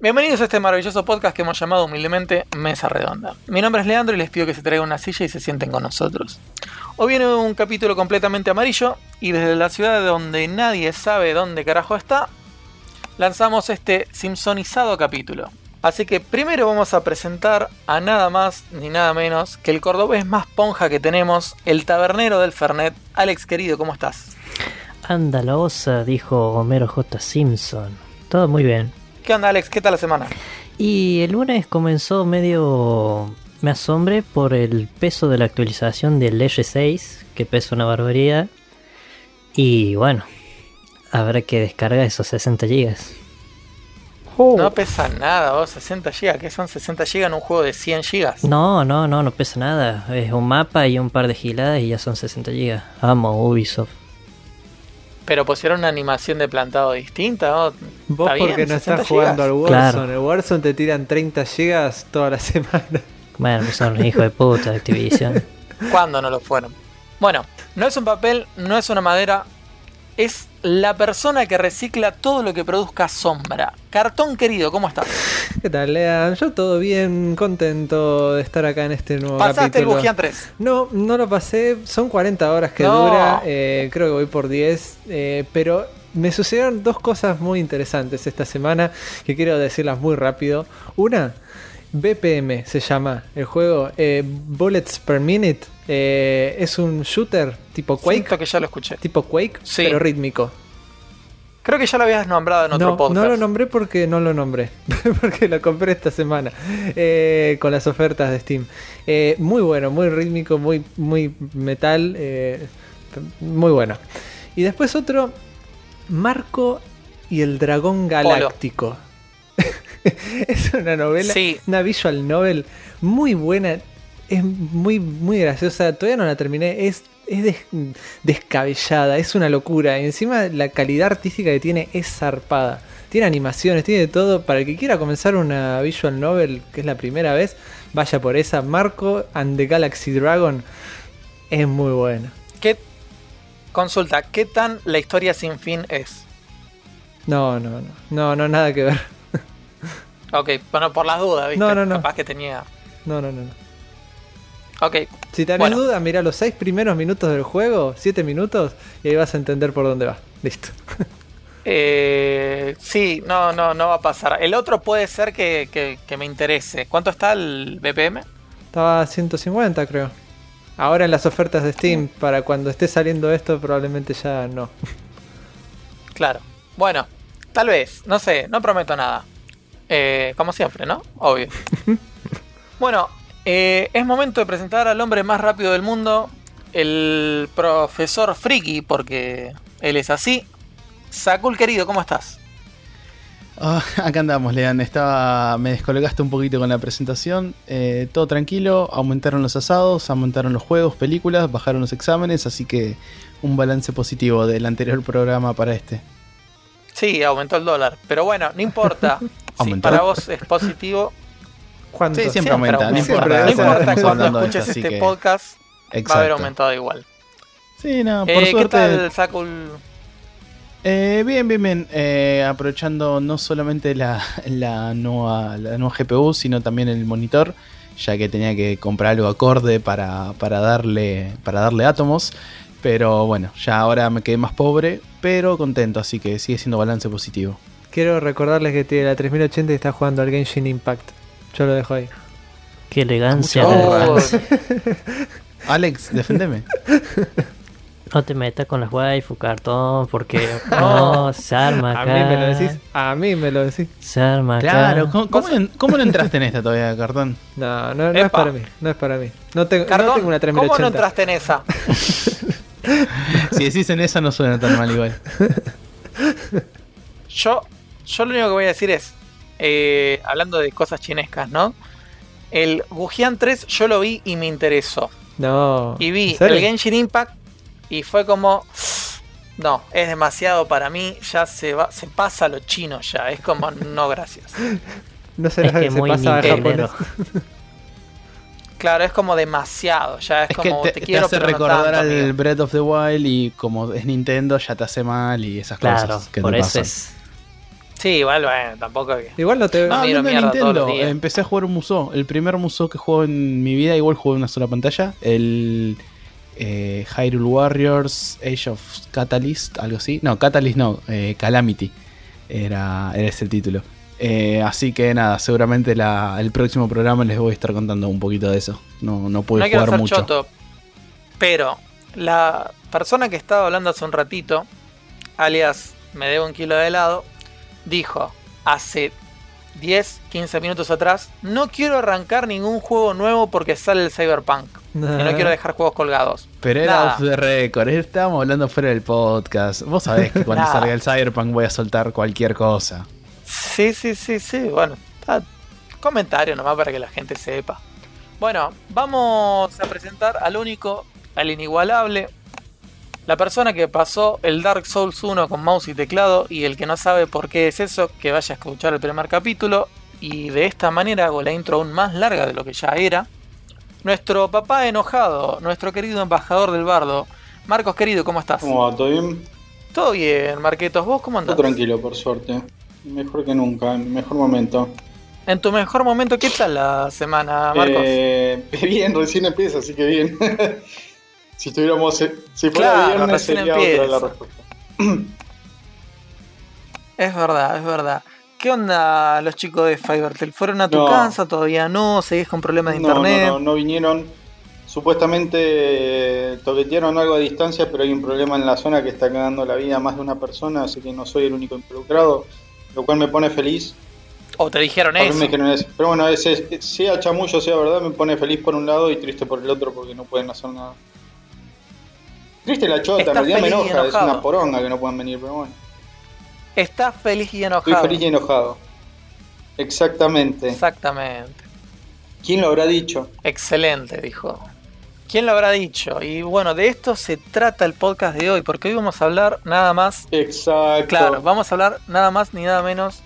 Bienvenidos a este maravilloso podcast que hemos llamado humildemente Mesa Redonda. Mi nombre es Leandro y les pido que se traigan una silla y se sienten con nosotros. Hoy viene un capítulo completamente amarillo y desde la ciudad donde nadie sabe dónde carajo está, lanzamos este simpsonizado capítulo. Así que primero vamos a presentar a nada más ni nada menos que el cordobés más ponja que tenemos, el tabernero del Fernet. Alex querido, ¿cómo estás? Anda la osa, dijo Homero J. Simpson. Todo muy bien. ¿Qué onda Alex? ¿Qué tal la semana? Y el lunes comenzó medio... Me asombré por el peso de la actualización del R6, que pesa una barbaridad. Y bueno, habrá que descargar esos 60 GB. No pesa nada, vos, 60 GB. ¿Qué son 60 GB en un juego de 100 GB? No, no, no, no pesa nada. Es un mapa y un par de giladas y ya son 60 GB. Amo Ubisoft. Pero pusieron una animación de plantado distinta, ¿no? Vos Está porque bien, no 60 estás jugando al. Warzone. Claro. El Warzone te tiran 30 gigas toda la semana. Bueno, pues son hijos de puta de Activision. ¿Cuándo no lo fueron? Bueno, no es un papel, no es una madera, es la persona que recicla todo lo que produzca sombra. Cartón querido, ¿cómo estás? ¿Qué tal, Lean? Yo todo bien, contento de estar acá en este nuevo ¿Pasaste el. Bujian 3? No, no lo pasé. Son 40 horas que No. dura. eh, creo que voy por 10. eh, pero me sucedieron dos cosas muy interesantes esta semana que quiero decirlas muy rápido. Una, BPM se llama el juego. eh, Bullets per Minute. eh, es un shooter tipo Quake. Siento que ya lo escuché. Tipo Quake, Sí. pero rítmico. Creo que ya lo habías nombrado en otro no, podcast. no lo nombré porque no lo nombré. porque lo compré esta semana. eh, con las ofertas de Steam. Muy bueno, muy rítmico, muy, muy metal. muy bueno. Y después otro. Marco y el dragón galáctico. es una novela, Sí. una visual novel muy buena. Es muy, muy graciosa. Todavía no la terminé. Es, es des- descabellada. Es una locura. Encima la calidad artística que tiene es zarpada. Tiene animaciones, tiene de todo. Para el que quiera comenzar una visual novel, que es la primera vez, vaya por esa. Marco and the Galaxy Dragon es muy buena. ¿Qué, consulta, ¿qué tan la historia sin fin es? No, no, no. No, no, nada que ver. Ok, bueno, por las dudas, ¿viste? No, no, no. Capaz que tenía... No, no, no. no. Ok, Si tenés Bueno. duda, mira los seis primeros minutos del juego, siete minutos, y ahí vas a entender por dónde va. Listo. Eh, sí, no, no, no va a pasar. El otro puede ser que, que- que me interese. ¿Cuánto está el BPM? Estaba a 150, creo. Ahora en las ofertas de Steam, para cuando esté saliendo esto, probablemente ya no. Claro. Bueno, tal vez, no sé, no prometo nada. Eh, como siempre, ¿no? Obvio. bueno, eh, es momento de presentar al hombre más rápido del mundo, el profesor Friki, porque él es así. Sakul querido, ¿cómo estás? Ah, acá andamos, Lean. Estaba, me descolocaste un poquito con la presentación. Eh, todo tranquilo. Aumentaron los asados, aumentaron los juegos, películas, bajaron los exámenes, así que un balance positivo del anterior programa para este. Sí, aumentó el dólar, pero bueno, no importa. si ¿Aumentó? para vos es positivo, ¿Cuánto? Sí, siempre aumenta, Siempre, importa. no importa cuando escuches este que- podcast, va a haber aumentado igual. Sí, no, por Eh, ¿Qué suerte. tal, Sakul? Eh, bien, bien, bien. Eh, aprovechando no solamente la, la, nueva, la nueva GPU, sino también el monitor, ya que tenía que comprar algo acorde para, para, darle, para darle átomos. Pero bueno, ya ahora me quedé más pobre, pero contento, así que sigue siendo balance positivo. Quiero recordarles que tiene la 3080 y está jugando al Genshin Impact. Yo lo dejo ahí. Qué elegancia. Elegancia. Alex, defendeme. No te metas con las waifu, cartón, porque no, se arma A acá. mí me lo decís. A mí me lo decís. Se arma acá. Claro, ¿cómo, cómo no, cómo no entraste en esta todavía, cartón? No, no, es para mí. No es para mí. No tengo, no tengo una ¿cómo no 3080. entraste en esa? Si decís en esa no suena tan mal igual. Yo, yo lo único que voy a decir es, eh, hablando de cosas chinescas, ¿no? El Wujian 3 yo lo vi y me interesó. No. Y vi el Genshin Impact y fue como... No, es demasiado para mí, ya se va, se pasa lo chino ya, es como no gracias. No sé Es que se muy pasa a japonés. Claro, es como demasiado. Ya es, como te, te, te quiero hace pero no recordar tanto, al amigo. Breath of the Wild y como es Nintendo ya te hace mal y esas Claro, cosas que por te eso pasan. es. Sí, igual, bueno, tampoco. que- Igual no te. No, Ah, miro todos Nintendo, los días. empecé a jugar un Musou. El primer Musou que juego en mi vida, igual jugué en una sola pantalla. El eh, Hyrule Warriors, Age of Catalyst, algo así. No, Catalyst no, eh, Calamity. Era, era ese el título. Eh, así que nada, seguramente la- el próximo programa les voy a estar contando un poquito de eso. No, no pude no jugar mucho. choto, pero la persona que estaba hablando hace un ratito, alias me debo un kilo de helado, dijo hace 10, 15 minutos atrás, no quiero arrancar ningún juego nuevo porque sale el Cyberpunk. Y no quiero dejar juegos colgados. Pero era Nada. off the record, estábamos hablando fuera del podcast. Vos sabés que cuando salga el Cyberpunk voy a soltar cualquier cosa. Sí, sí, sí, sí. Bueno, está- comentario nomás para que la gente sepa. Bueno, vamos a presentar al único, al inigualable, la persona que pasó el Dark Souls 1 con mouse y teclado y el que no sabe por qué es eso, que vaya a escuchar el primer capítulo y de esta manera hago la intro aún más larga de lo que ya era. Nuestro papá enojado, nuestro querido embajador del bardo. Marcos querido, ¿cómo estás? ¿Cómo va? ¿Todo bien? Todo bien, Marquetos, ¿vos cómo andás? Todo tranquilo, por suerte. Mejor que nunca, en mi mejor momento. En tu mejor momento, ¿qué tal la semana, Marcos? Eh, bien, recién empieza, así que bien. si estuviéramos. eh, Si fuera Claro, viernes, recién sería otra la respuesta. Es verdad, es verdad. ¿Qué onda los chicos de Fivertel? ¿Fueron a tu No. casa? ¿Todavía no? ¿Seguís con problemas de No, internet? no, no, no vinieron. Supuestamente eh, toquetearon algo a distancia, pero hay un problema en la zona que está cagando la vida a más de una persona, así que no soy el único involucrado, lo cual me pone feliz. ¿O te dijeron eso? me dijeron eso. Pero bueno, ese, sea chamullo, sea verdad, me pone feliz por un lado y triste por el otro porque no pueden hacer nada. Triste la chota, en Estás realidad me feliz y enoja, es enojado. una poronga que no puedan venir, pero bueno. Estás feliz y Estoy enojado. feliz y enojado. Exactamente. Exactamente. ¿Quién lo habrá dicho? Excelente, dijo. ¿Quién lo habrá dicho? Y bueno, de esto se trata el podcast de hoy, porque hoy vamos a hablar nada más Exacto. Claro, vamos a hablar nada más ni nada menos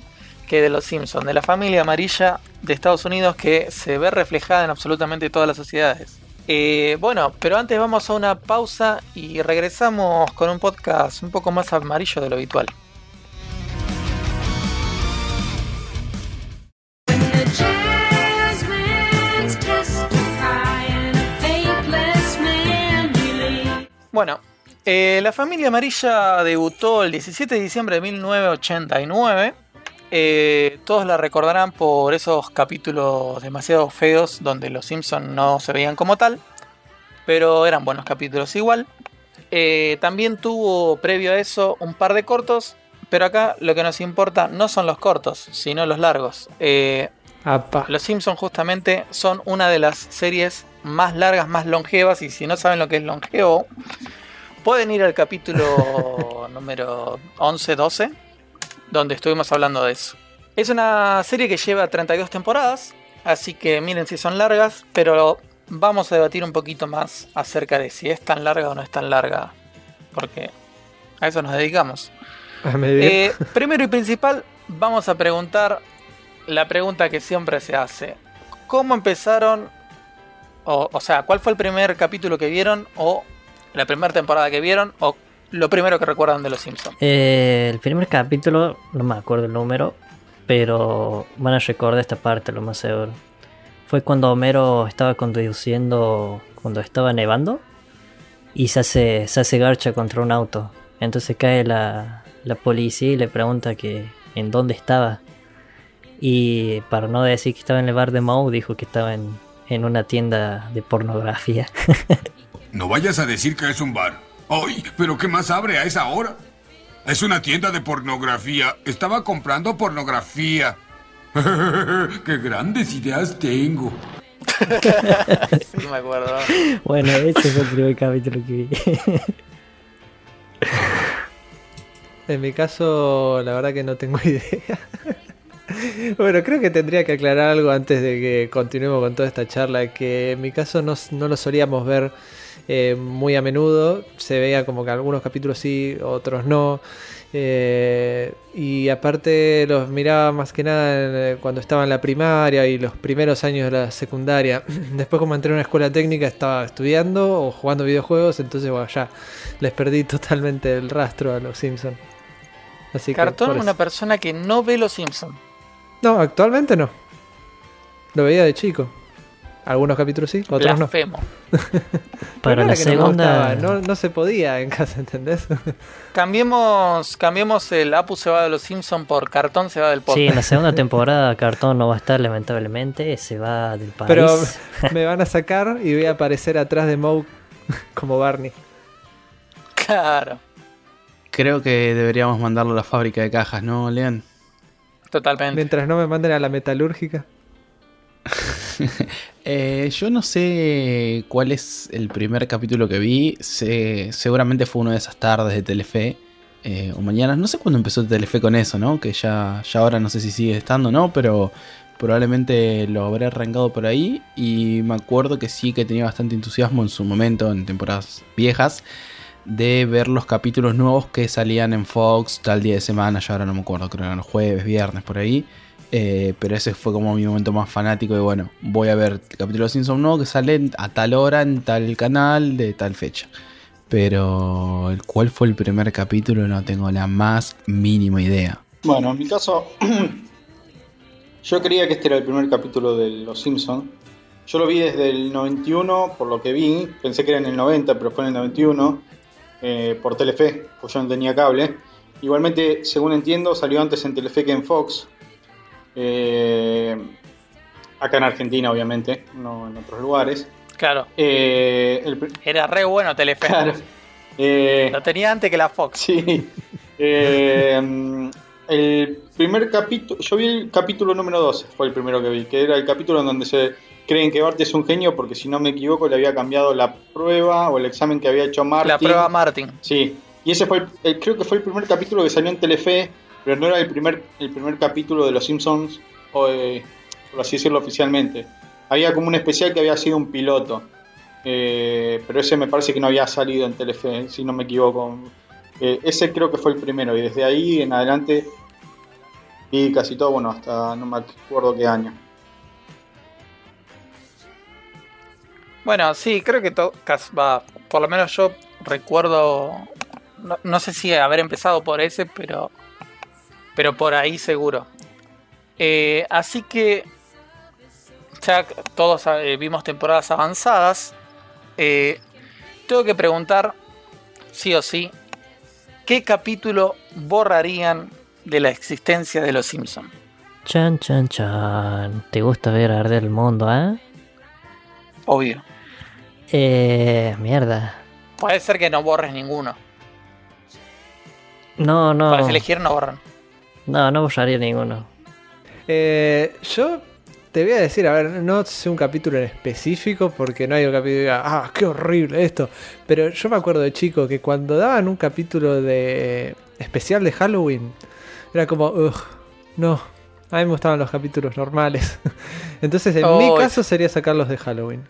que de los Simpsons, de la familia amarilla de Estados Unidos que se ve reflejada en absolutamente todas las sociedades. Eh, bueno, pero antes vamos a una pausa y regresamos con un podcast un poco más amarillo de lo habitual. Bueno, eh, la familia amarilla debutó el 17 de diciembre de 1989. Eh, todos la recordarán por esos capítulos demasiado feos donde los Simpsons no se veían como tal, pero eran buenos capítulos igual. Eh, también tuvo previo a eso un par de cortos, pero acá lo que nos importa no son los cortos, sino los largos. Eh, los Simpsons justamente son una de las series más largas, más longevas y si no saben lo que es longevo, pueden ir al capítulo número 11-12, donde estuvimos hablando de eso. Es una serie que lleva 32 temporadas, así que miren si son largas, pero vamos a debatir un poquito más acerca de si es tan larga o no es tan larga, porque a eso nos dedicamos. A medir. Eh, primero y principal, vamos a preguntar la pregunta que siempre se hace. ¿Cómo empezaron? O, o sea, ¿cuál fue el primer capítulo que vieron? ¿O la primera temporada que vieron? ¿O lo primero que recuerdan de Los Simpsons? Eh, el primer capítulo, no me acuerdo el número, pero van a recordar esta parte, lo más seguro. Fue cuando Homero estaba conduciendo, cuando estaba nevando, y se hace, se hace garcha contra un auto. Entonces cae la, la policía y le pregunta que en dónde estaba. Y para no decir que estaba en el bar de Moe, dijo que estaba en, en una tienda de pornografía. No vayas a decir que es un bar. ¡Ay! ¿Pero qué más abre a esa hora? Es una tienda de pornografía. Estaba comprando pornografía. ¡Qué grandes ideas tengo! Sí, me acuerdo. bueno, ese fue el primer capítulo que vi. En mi caso, la verdad que no tengo idea. bueno, creo que tendría que aclarar algo antes de que continuemos con toda esta charla. Que en mi caso no, no lo solíamos ver eh, muy a menudo. Se veía como que algunos capítulos sí, otros no. Eh, y aparte los miraba más que nada eh, cuando estaba en la primaria y los primeros años de la secundaria. Después como entré en una escuela técnica estaba estudiando o jugando videojuegos, entonces bueno, ya les perdí totalmente el rastro a los Simpsons. Así que Cartón, eso. una persona que no ve los Simpsons. No, actualmente no. Lo veía de chico. Algunos capítulos sí, otros no. Blasfemo. Para Pero la no segunda. no, no se podía en casa, ¿entendés? Cambiemos, cambiemos el Apu se va de los Simpsons por Cartón se va del podcast. Sí, en la segunda temporada Cartón no va a estar lamentablemente, se va del país. Pero me van a sacar y voy a aparecer atrás de Moe como Barney. Claro, Creo que deberíamos mandarlo a la fábrica de cajas, ¿no, Lean? totalmente. Mientras no me manden a la metalúrgica. Eh, yo no sé cuál es el primer capítulo que vi. Seguramente fue una de esas tardes de Telefe. eh, o mañanas. No sé cuándo empezó Telefe con eso, ¿no? Que ya, ya ahora no sé si sigue estando, ¿no? Pero probablemente lo habré arrancado por ahí. Y me acuerdo que sí que tenía bastante entusiasmo en su momento, en temporadas viejas. De ver los capítulos nuevos que salían en Fox tal día de semana. Ya ahora no me acuerdo, creo que eran jueves, viernes, por ahí. Eh, pero ese fue como mi momento más fanático de bueno, voy a ver el capítulo de Simpson nuevo que sale a tal hora en tal canal de tal fecha. Pero cuál fue el primer capítulo no tengo la más mínima idea. Bueno, en mi caso, yo creía que este era el primer capítulo de Los Simpsons. Yo lo vi desde el 91, por lo que vi. Pensé que era en el 90, pero fue en el 91, eh, por Telefe, pues yo no tenía cable. Igualmente, según entiendo, salió antes en Telefe que en Fox. Eh, acá en Argentina, obviamente, no en otros lugares. Claro, Eh, el era re bueno Telefe. claro. Eh, Lo tenía antes que la Fox. Sí. Eh, el primer capítulo, yo vi el capítulo número 12, fue el primero que vi, que era el capítulo en donde se creen que Bart es un genio porque si no me equivoco le había cambiado la prueba o el examen que había hecho Martin. La prueba Martin. Sí. Y ese fue el, el- creo que fue el primer capítulo que salió en Telefe, pero no era el primer el primer capítulo de Los Simpsons o eh, por así decirlo oficialmente. Había como un especial que había sido un piloto. Eh, pero ese me parece que no había salido en Telefe, si no me equivoco. Eh, ese creo que fue el primero y desde ahí en adelante y casi todo, bueno, hasta no me acuerdo qué año. Bueno, sí, creo que to- cas- va, por lo menos yo recuerdo, no, no sé si haber empezado por ese, pero, pero por ahí seguro. Eh, así que ya todos eh, vimos temporadas avanzadas. Eh, tengo que preguntar, sí o sí, ¿qué capítulo borrarían de la existencia de los Simpsons? Chan, chan, chan. ¿Te gusta ver arder el mundo, eh? Obvio. Eh, mierda. Puede ser que no borres ninguno. No, no. Para elegir no borran. No, no borraría ninguno. Eh, yo te voy a decir, a ver, no sé un capítulo en específico porque no hay un capítulo que diga, ah, qué horrible esto. Pero yo me acuerdo de chico que cuando daban un capítulo de especial de Halloween, era como, ugh, no. A mí me gustaban los capítulos normales. Entonces, en Oh, mi es- caso sería sacarlos de Halloween.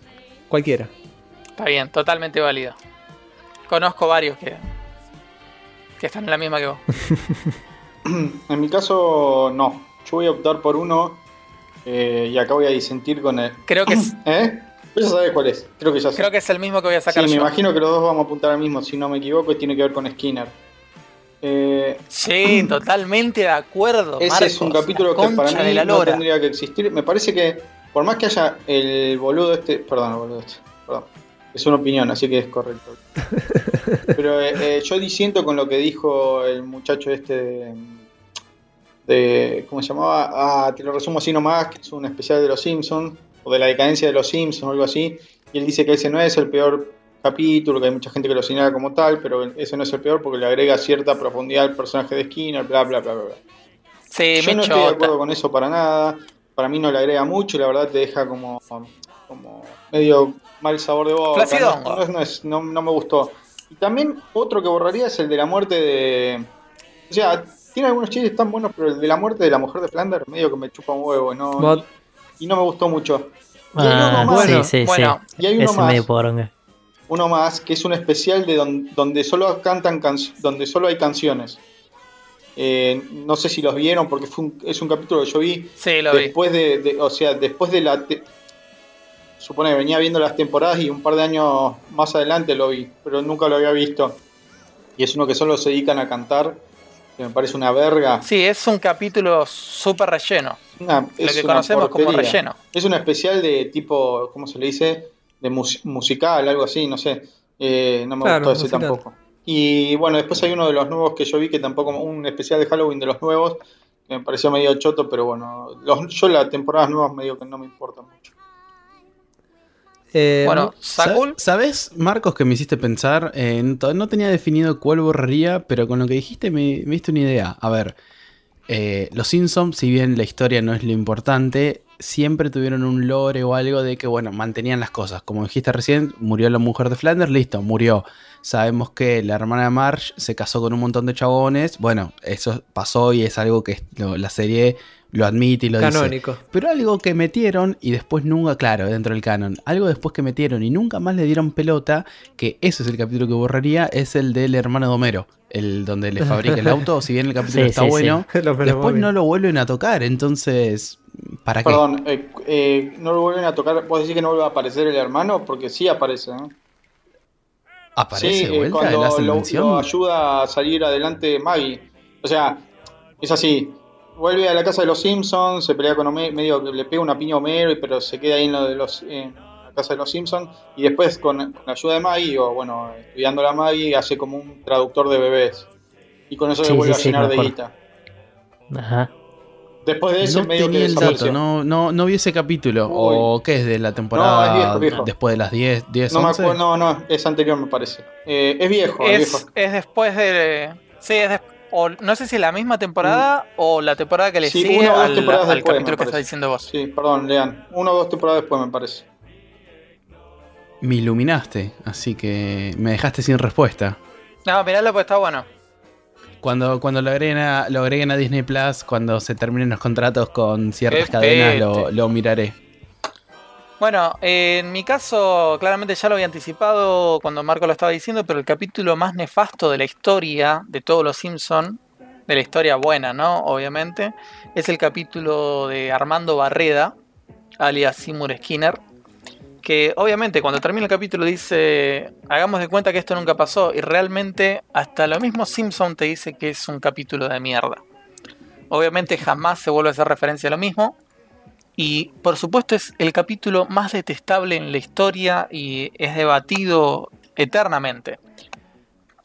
Cualquiera. Está bien, totalmente válido. Conozco varios que, que están en la misma que vos. En mi caso, no. Yo voy a optar por uno eh, y acá voy a disentir con el. Creo que es, ¿Eh? Vos ya sabés cuál es. Creo que ya sé. creo que es el mismo que voy a Sí, sacar me yo. imagino que los dos vamos a apuntar al mismo, si no me equivoco, y tiene que ver con Skinner. Eh, Sí, totalmente de acuerdo. ese Marcos, es un capítulo que para mí no tendría que existir. Me parece que, por más que haya el boludo este. Perdón, el boludo este. Perdón. Es una opinión, así que es correcto. Pero eh, eh, yo disiento con lo que dijo el muchacho este de, de- ¿Cómo se llamaba? Ah, te lo resumo así nomás, que es un especial de los Simpsons, o de la decadencia de los Simpsons, o algo así. Y él dice que ese no es el peor capítulo, que hay mucha gente que lo señala como tal, pero ese no es el peor porque le agrega cierta profundidad al personaje de Skinner, bla, bla, bla, bla. bla. Sí, Yo no estoy de acuerdo con eso para nada. Para mí no le agrega mucho y la verdad te deja como, como medio mal sabor de boca. No, no es- no- no me gustó. Y también otro que borraría es el de la muerte de. O sea, tiene algunos chistes tan buenos, pero el de la muerte de la mujer de Flanders medio que me chupa un huevo. ¿no? Y, no me gustó mucho. Y hay uno Ah, más. sí, sí, Bueno, sí. y hay uno más. medio poronga. uno más, que es un especial de don- donde solo cantan canc- donde solo hay canciones. Eh, no sé si los vieron porque fue un- es un capítulo que yo vi Sí, lo vi. después de, de- o sea, después de la te- supone que venía viendo las temporadas y un par de años más adelante lo vi, pero nunca lo había visto. Y es uno que solo se dedican a cantar, que me parece una verga. Sí, es un capítulo súper relleno. Una- Lo que una conocemos como relleno. Es un especial de tipo, ¿cómo se le dice? De mus- musical, algo así, no sé. Eh, no me Claro, gustó ese musical. tampoco. Y bueno, después hay uno de los nuevos que yo vi que tampoco, un especial de Halloween de los nuevos, que me pareció medio choto, pero bueno, los, yo las temporadas nuevas medio que no me importan mucho. Eh, Bueno, Sakul, ¿Sabes, Marcos, que me hiciste pensar? Eh, no, no tenía definido cuál borraría, pero con lo que dijiste me, me diste una idea. A ver, eh, los Simpsons, si bien la historia no es lo importante, siempre tuvieron un lore o algo de que, bueno, mantenían las cosas. Como dijiste recién, murió la mujer de Flanders, listo, murió. Sabemos que la hermana de Marge se casó con un montón de chabones. Bueno, eso pasó y es algo que lo- la serie lo admite y lo dice. canónico. Pero algo que metieron y después nunca, claro, dentro del canon, algo después que metieron y nunca más le dieron pelota, que ese es el capítulo que borraría, es el del hermano de Homero, el donde le fabrica el auto, si bien el capítulo Sí, está sí, bueno, después no lo vuelven a tocar, entonces, ¿para qué? Perdón, eh, eh, no lo vuelven a tocar, ¿vos decís que no vuelve a aparecer el hermano? Porque sí aparece, ¿no? ¿Aparece Sí, de eh, vuelta? ¿Le cuando lo ayuda a salir adelante Maggie. O sea, es así. Vuelve a la casa de los Simpsons, se pelea con Homero, medio que le pega una piña a Homero, y- pero se queda ahí en, lo de los, en la casa de los Simpsons. Y después, con, con la ayuda de Maggie, o bueno, estudiando a Maggie, hace como un traductor de bebés. Y con eso Sí, le vuelve sí, a llenar de guita. Ajá. Después de ese, No medio que tenía el dato, no, no, no vi ese capítulo. Uy. ¿O qué es de la temporada No, es viejo, viejo. después de las 10, 10 No, me 11? acuerdo, no, no, es anterior me parece. Eh, es viejo, es, es, viejo. es después de. Sí, es des- o no sé si la misma temporada o la temporada que le Mm. Sí, sigue una o dos al, temporadas al después, me capítulo que parece. está diciendo vos. Sí, perdón, lean. Una o dos temporadas después me parece. Me iluminaste, así que me dejaste sin respuesta. No, miralo porque está bueno. Cuando, cuando lo, agreguen a, lo agreguen a Disney Plus, cuando se terminen los contratos con ciertas Qué cadenas, lo, lo miraré. Bueno, eh, en mi caso, claramente ya lo había anticipado cuando Marco lo estaba diciendo, pero el capítulo más nefasto de la historia de todos los Simpson, de la historia buena, ¿no? Obviamente, es el capítulo de Armando Barreda, alias Seymour Skinner, que obviamente cuando termina el capítulo dice, hagamos de cuenta que esto nunca pasó, y realmente hasta lo mismo Simpson te dice que es un capítulo de mierda. Obviamente jamás se vuelve a hacer referencia a lo mismo, y por supuesto es el capítulo más detestable en la historia y es debatido eternamente.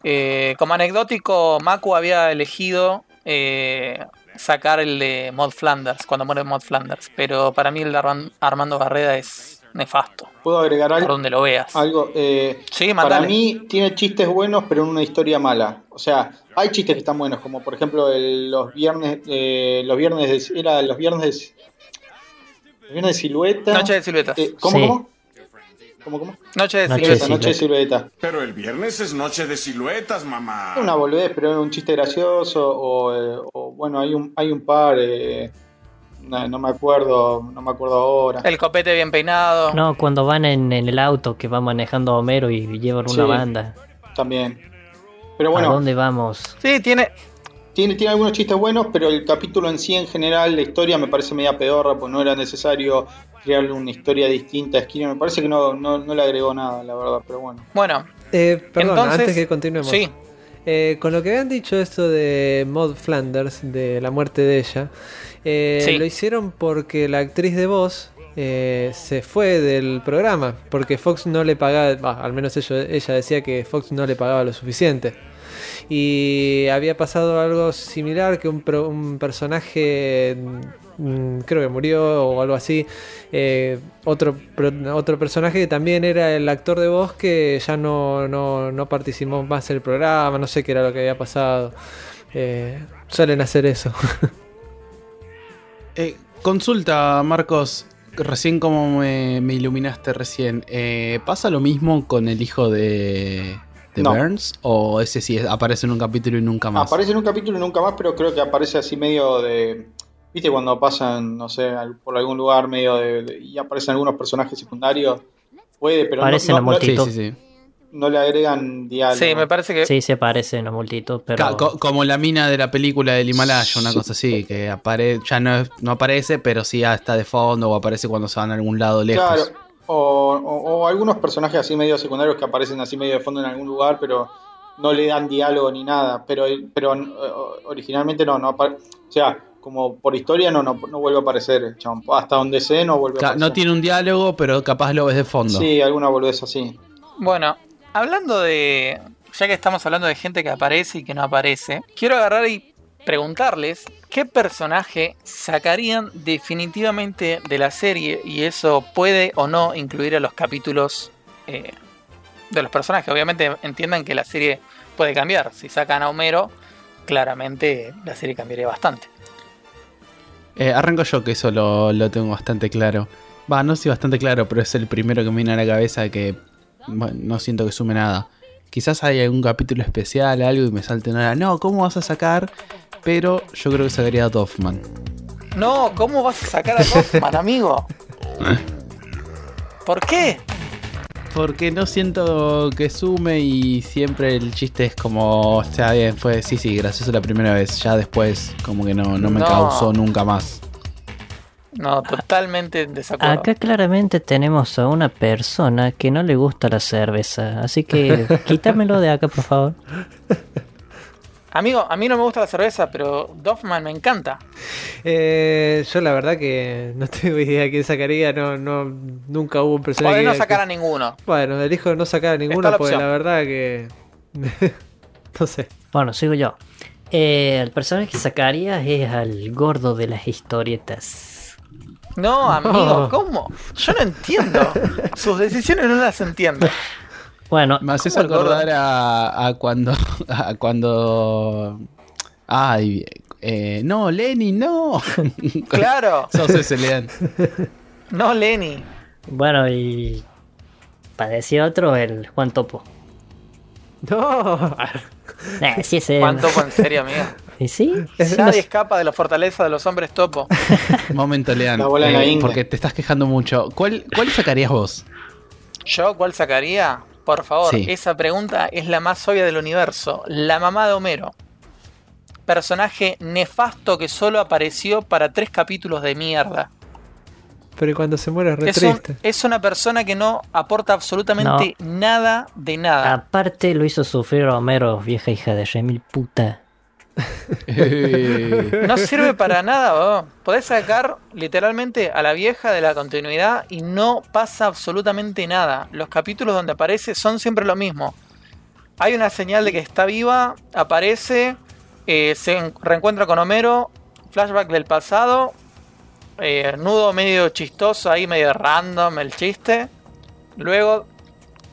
Eh, como anecdótico, Maku había elegido eh, sacar el de Mod Flanders, cuando muere Mod Flanders, pero para mí el de Arman- Armando Barreda es nefasto, ¿Puedo agregar por algo? donde lo veas. algo eh, Sí, para mí tiene chistes buenos, pero en una historia mala. O sea, hay chistes que están buenos, como por ejemplo el- los viernes, eh, los viernes de, era los viernes de, los viernes de silueta. Noche de siluetas. Eh, ¿Cómo, Sí. cómo? ¿Cómo, cómo? Noche de Noche de siluetas. Esa noche de silueta. Pero el viernes es noche de siluetas, mamá. Una boludez, pero es un chiste gracioso. O, eh, o, bueno, hay un, hay un par. eh, no, no me acuerdo, no me acuerdo ahora. El copete bien peinado. No, cuando van en, en el auto que va manejando Homero y llevan una Sí. banda. También. Pero ¿A bueno, dónde vamos? Sí, tiene, Tiene, tiene algunos chistes buenos, pero el capítulo en sí, en general, la historia me parece media pedorra, pues no era necesario crearle una historia distinta a Skinner. Me parece que no, no, no le agregó nada, la verdad, pero bueno. bueno, Eh, perdón, Entonces- antes que continuemos. sí, Eh, con lo que habían dicho esto de Maud Flanders, de la muerte de ella, eh, Sí. lo hicieron porque la actriz de voz eh, se fue del programa, porque Fox no le pagaba, bah, al menos ella, ella decía que Fox no le pagaba lo suficiente. Y había pasado algo similar, que un, personaje, mm, creo que murió o algo así, eh, otro, otro personaje que también era el actor de voz que ya no, no, no participó más en el programa, no sé qué era lo que había pasado. Eh, suelen hacer eso. Eh, consulta, Marcos. Recién como me, me iluminaste recién. eh, ¿Pasa lo mismo con el hijo de, de No. Burns? ¿O ese sí aparece en un capítulo y nunca más? Aparece en un capítulo y nunca más, pero creo que aparece así medio de. ¿Viste cuando pasan, no sé, por algún lugar medio de. de- y aparecen algunos personajes secundarios? Puede, pero no- Aparece no, la no- Sí, multitud. sí, sí. no le agregan diálogo. Sí, me parece que Sí, se aparece en la multitud, pero... Ca- co- como la mina de la película del Himalaya, una cosa así, que apare ya no, es- no aparece, pero sí ah, está de fondo o aparece cuando se van a algún lado lejos. Claro, o, o- o algunos personajes así medio secundarios que aparecen así medio de fondo en algún lugar, pero no le dan diálogo ni nada. Pero, pero eh, originalmente no, no O sea, como por historia no, no, no vuelve a aparecer chabón. Hasta donde sé no vuelve a aparecer. no tiene un diálogo, pero capaz lo ves de fondo. Sí, alguna boludez así. Bueno, hablando de. Ya que estamos hablando de gente que aparece y que no aparece, quiero agarrar y preguntarles qué personaje sacarían definitivamente de la serie y eso puede o no incluir a los capítulos eh, de los personajes. Obviamente entiendan que la serie puede cambiar. Si sacan a Homero, claramente la serie cambiaría bastante. Eh, arranco yo, que eso lo, tengo bastante claro. Va, no sé bastante claro, pero es el primero que me viene a la cabeza que bueno, no siento que sume nada. Quizás hay algún capítulo especial, algo y me salte una. No, ¿cómo vas a sacar? Pero yo creo que sacaría a Doffman. No, ¿cómo vas a sacar a Hoffman, amigo? ¿Por qué? Porque no siento que sume y siempre el chiste es como, está bien, fue, sí, sí, gracioso la primera vez, ya después como que no, no me No. causó nunca más. No, totalmente en desacuerdo. Acá claramente tenemos a una persona que no le gusta la cerveza, así que quítamelo de acá, por favor. Amigo, a mí no me gusta la cerveza, pero Doffman me encanta. Eh, yo la verdad que no tengo idea de quién sacaría, no, no, nunca hubo un personaje. Podés no que- sacar a ninguno. Bueno, elijo no sacar a ninguno la porque opción. la verdad que. no sé. Bueno, sigo yo. Eh, el personaje que sacaría es al gordo de las historietas. No, amigo, ¿cómo? Yo no entiendo. Sus decisiones no las entiendo. Bueno, Me haces acordar a, a cuando. A cuando. Ay, eh, no, Lenny, no. Claro, Sos ese Lean. no Lenny. bueno, y para decir otro, el Juan Topo. No. Eh, sí, ese. ¿Cuánto en serio, amigo? ¿Y sí? Nadie escapa de la fortaleza de los hombres topo. Momento, Lean. Eh, porque te estás quejando mucho. ¿Cuál, cuál sacarías vos? ¿Yo cuál sacaría? Por favor, Sí. esa pregunta es la más obvia del universo. La mamá de Homero. Personaje nefasto que solo apareció para tres capítulos de mierda. Pero cuando se muere es re Es, un- triste. es una persona que no aporta absolutamente nada de nada. Aparte lo hizo sufrir a Homero, vieja hija de remil puta. No sirve para nada, bo. Podés sacar literalmente a la vieja de la continuidad y no pasa absolutamente nada. Los capítulos donde aparece son siempre lo mismo. Hay una señal de que está viva, aparece, eh, se en- reencuentra con Homero, flashback del pasado, eh, nudo medio chistoso ahí, medio random el chiste. Luego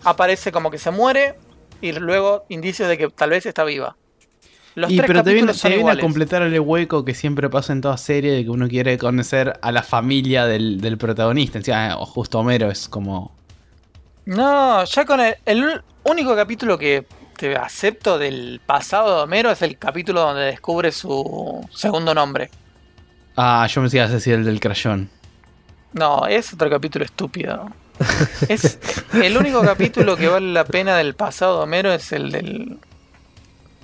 aparece como que se muere y luego indicios de que tal vez está viva. Los y tres pero te viene, capítulos son te viene a completar el hueco que siempre pasa en toda serie de que uno quiere conocer a la familia del, del protagonista. Encima, o justo Homero es como. No, ya con el, el único capítulo que te acepto del pasado de Homero es el capítulo donde descubre su segundo nombre. Ah, yo me decía decir el del crayón. No, es otro capítulo estúpido. Es el único capítulo que vale la pena del pasado de Homero es el del.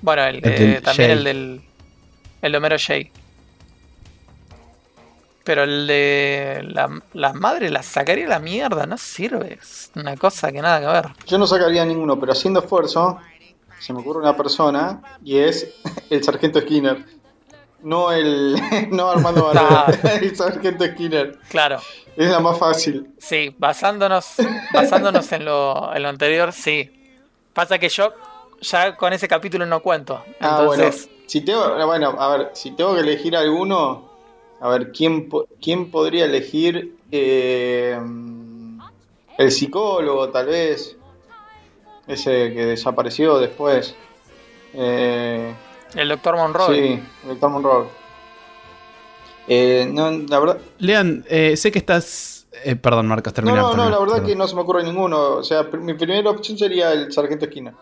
Bueno, el del también Jay. el del. El de Homero Jay. Pero el de la, la madre la sacaría a la mierda, no sirve. Es una cosa que nada que ver. Yo no sacaría ninguno, pero haciendo esfuerzo, se me ocurre una persona y es el sargento Skinner. No el. No Armando Barrera, el sargento Skinner. Claro. Es la más fácil. Sí, basándonos, basándonos en lo, en lo anterior, sí. Pasa que yo ya con ese capítulo no cuento. Ah, Entonces, bueno. Si tengo, bueno, a ver, si tengo que elegir alguno, a ver, ¿quién, quién podría elegir? Eh, el psicólogo, tal vez. Ese que desapareció después. Eh, el doctor Monroe. sí, el Doctor Monroe. Eh, no, la verdad, Lean, eh, sé que estás. eh, perdón, Marcos, no, termina. no, no, termina, la verdad perdón. que no se me ocurre ninguno. O sea, mi primera opción sería el sargento Esquina.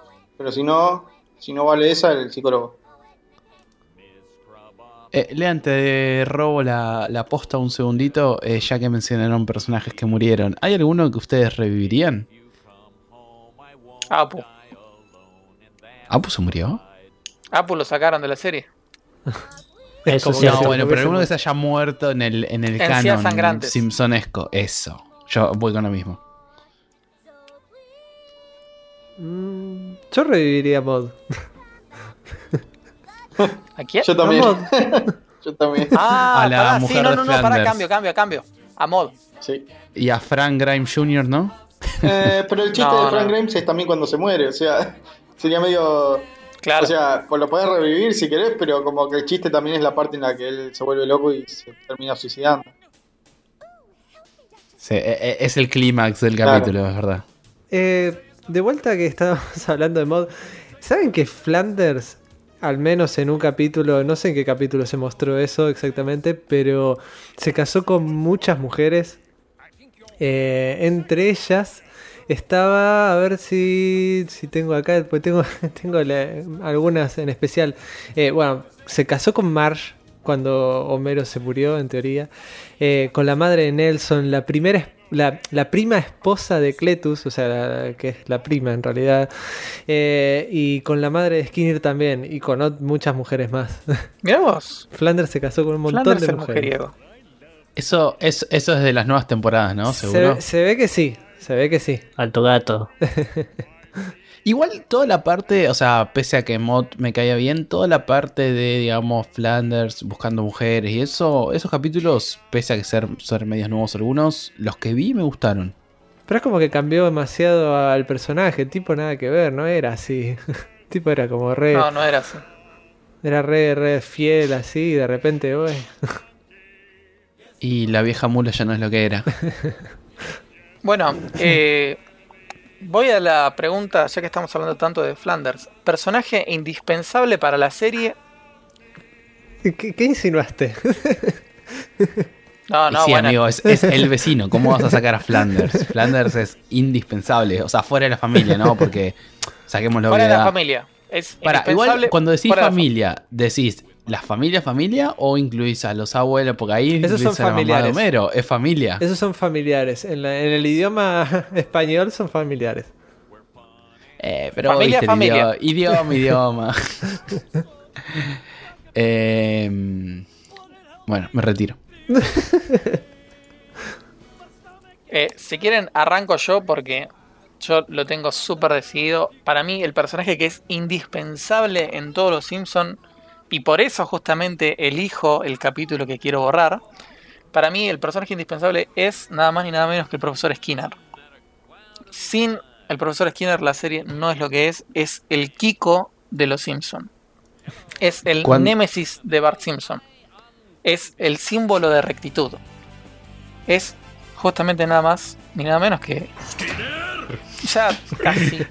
Pero si no, si no vale esa, el psicólogo. Eh, Lean, te robo la, la posta un segundito, eh, ya que mencionaron personajes que murieron. ¿Hay alguno que ustedes revivirían? Apu. ¿Apu se murió? Apu lo sacaron de la serie. Eso como sí, No, bueno, pero alguno que se haya muerto en el, en el canon sangrantes. simpsonesco. Eso. Yo voy con lo mismo. Mm, yo reviviría a Mod. ¿A quién? Yo también. Mod. Yo también. Ah, A la pará, sí, mujer no, de no, no, pará, Flanders. cambio, cambio, cambio. A mod. Sí. Y a Frank Grimes Jr., ¿no? Eh, pero el chiste No, de Frank no. Grimes es también cuando se muere. O sea, sería medio. Claro. O sea, pues lo podés revivir si querés, pero como que el chiste también es la parte en la que él se vuelve loco y se termina suicidando. Sí, e- e- es el clímax del Claro. capítulo, es verdad. Eh, de vuelta que estábamos hablando de Mod. ¿Saben que Flanders, al menos en un capítulo, no sé en qué capítulo se mostró eso exactamente, pero se casó con muchas mujeres? Eh, entre ellas estaba, a ver si, si tengo acá, pues tengo, tengo algunas en especial. Eh, bueno, se casó con Marge cuando Homero se murió, en teoría. Eh, con la madre de Nelson, la primera es- la, la prima esposa de Cletus, o sea, la- que es la prima en realidad. Eh, y con la madre de Skinner también, y con ot- muchas mujeres más. Mirá vos. Flanders se casó con un montón Flanders de mujeres. mujeriego. Eso es, eso es de las nuevas temporadas, ¿no? Se, Seguro. ve- se ve que sí, se ve que sí. Alto gato. Igual toda la parte, o sea, pese a que Mod me caía bien, toda la parte de, digamos, Flanders buscando mujeres y eso, esos capítulos, pese a que ser, ser medios nuevos algunos, los que vi me gustaron. Pero es como que cambió demasiado al personaje, el tipo nada que ver, no era así. Tipo era como re, No, no era así. era re, re fiel así, y de repente, uy. Y la vieja mula ya no es lo que era. Bueno, eh, voy a la pregunta, ya que estamos hablando tanto de Flanders. Personaje indispensable para la serie. ¿Qué, qué insinuaste? No, no, sí, bueno. amigo, es, es el vecino. ¿Cómo vas a sacar a Flanders? Flanders es indispensable. O sea, fuera de la familia, ¿no? Porque saquemos la Fuera de la familia. Es Para, indispensable igual cuando decís familia, decís la familia familia o incluís a los abuelos, porque ahí Esos incluís son a la mamá de familiares. Homero, es familia. Esos son familiares. En, la- en el idioma español son familiares. Eh, pero Familia, viste, familia. idioma, idioma, idioma. Eh, bueno, me retiro. Eh, si quieren, arranco yo porque yo lo tengo súper decidido. Para mí, el personaje que es indispensable en todos los Simpsons, y por eso justamente elijo el capítulo que quiero borrar. Para mí, el personaje indispensable es nada más ni nada menos que el profesor Skinner. Sin el profesor Skinner, la serie no es lo que es, es el Kiko de los Simpsons. Es el némesis de Bart Simpson. Es el símbolo de rectitud. Es justamente nada más ni nada menos que. Ya casi.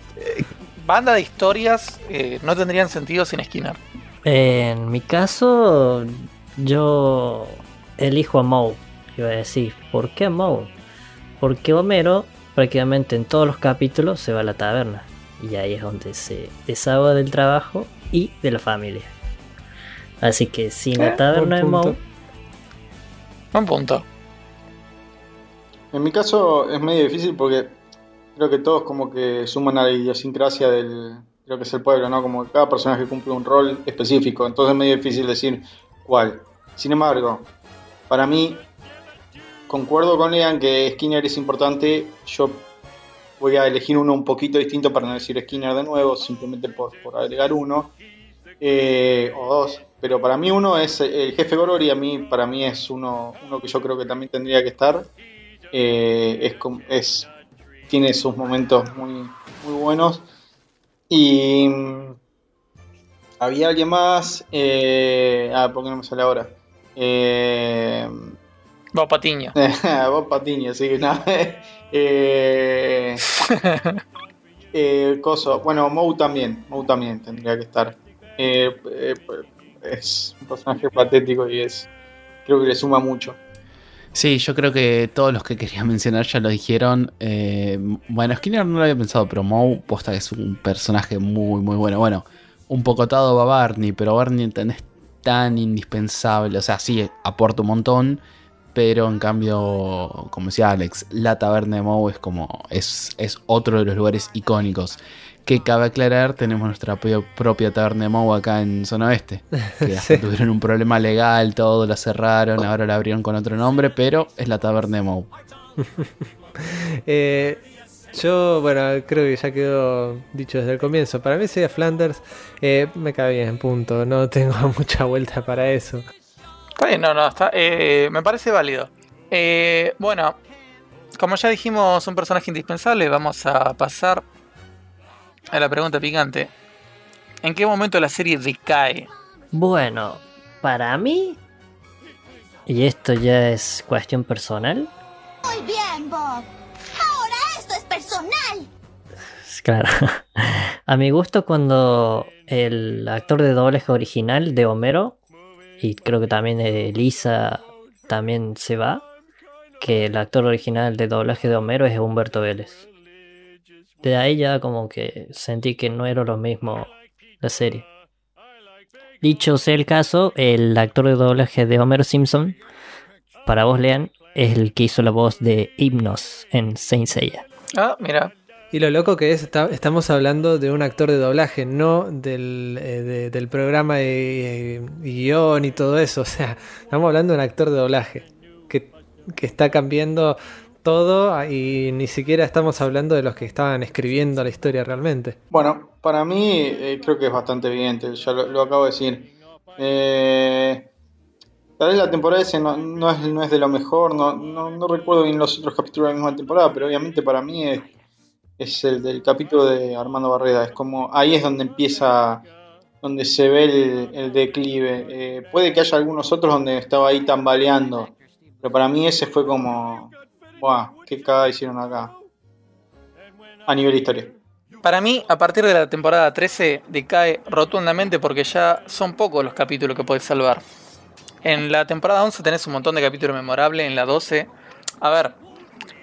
Banda de historias eh, no tendrían sentido sin Skinner. En mi caso, yo elijo a Moe. Iba a decir, ¿por qué a Moe? Porque Homero prácticamente en todos los capítulos se va a la taberna. Y ahí es donde se deshaga del trabajo y de la familia. Así que sin Eh, la taberna de. Moe, Buen punto. En mi caso es medio difícil porque creo que todos como que suman a la idiosincrasia del creo que es el pueblo, ¿no? Como cada personaje cumple un rol específico, entonces es medio difícil decir cuál. Sin embargo, para mí concuerdo con Lean que Skinner es importante. Yo voy a elegir uno un poquito distinto para no decir Skinner de nuevo, simplemente por, por agregar uno eh, o dos. Pero para mí uno es el jefe Goror y a mí para mí es uno, uno que yo creo que también tendría que estar. Eh, es, es tiene sus momentos muy, muy buenos. Y mm, había alguien más. Eh, ah, ¿por qué no me sale ahora? Eh, Bob Patiño. Bob Patiño, sí, no. eh, eh, coso. Bueno, Moe también. Moe también tendría que estar. Eh, eh, es un personaje patético y es. Creo que le suma mucho. Sí, yo creo que todos los que quería mencionar ya lo dijeron. Eh, bueno, Skinner no lo había pensado, pero Moe, posta que es un personaje muy, muy bueno. Bueno, un poco atado va Barney, pero Barney es tan indispensable. O sea, sí, aporta un montón, Pero en cambio, como decía Alex, la taberna de Moe es como. es, es otro de los lugares icónicos. Que cabe aclarar, tenemos nuestra propia- taberna de Moe acá en Zona Oeste. Que hasta Sí. tuvieron un problema legal, todo la cerraron, ahora la abrieron con otro nombre, pero es la taberna de Moe. Eh, yo, bueno, creo que ya quedó dicho desde el comienzo. Para mí, sería Flanders, eh, me cae bien, punto. No tengo mucha vuelta para eso. Está bien, no, no, está, eh, me parece válido. Eh, bueno, como ya dijimos, un personaje indispensable, vamos a pasar a la pregunta picante. ¿En qué momento la serie decae? Bueno, para mí, y esto ya es cuestión personal, Muy bien, Bob. Ahora esto es personal. claro, a mi gusto cuando el actor de doblaje original de Homero, y creo que también de Lisa también se va, que el actor original de doblaje de Homero es Humberto Vélez. De ahí ya como que sentí que no era lo mismo la serie. Dicho sea el caso, el actor de doblaje de Homero Simpson, para vos lean, es el que hizo la voz de Himnos en Saint Seiya. Ah, mira. Y lo loco que es, está- estamos hablando de un actor de doblaje, no del, eh, de- del programa de eh, guion y todo eso. O sea, estamos hablando de un actor de doblaje que, que está cambiando todo y ni siquiera estamos hablando de los que estaban escribiendo la historia realmente. Bueno, para mí eh, creo que es bastante evidente, ya lo, acabo de decir. Eh, tal vez la temporada ese no, es, no es de lo mejor, no, no, no recuerdo bien los otros capítulos de la misma temporada, pero obviamente para mí es, es el del capítulo de Armando Barreda. Es como ahí es donde empieza, donde se ve el, el declive. Eh, puede que haya algunos otros donde estaba ahí tambaleando, pero para mí ese fue como, ¡buah! ¿Qué cagada hicieron acá? A nivel historia. Para mí, a partir de la temporada 13, decae rotundamente porque ya son pocos los capítulos que podés salvar. En la temporada 11 tenés un montón de capítulos memorables, en la 12... A ver,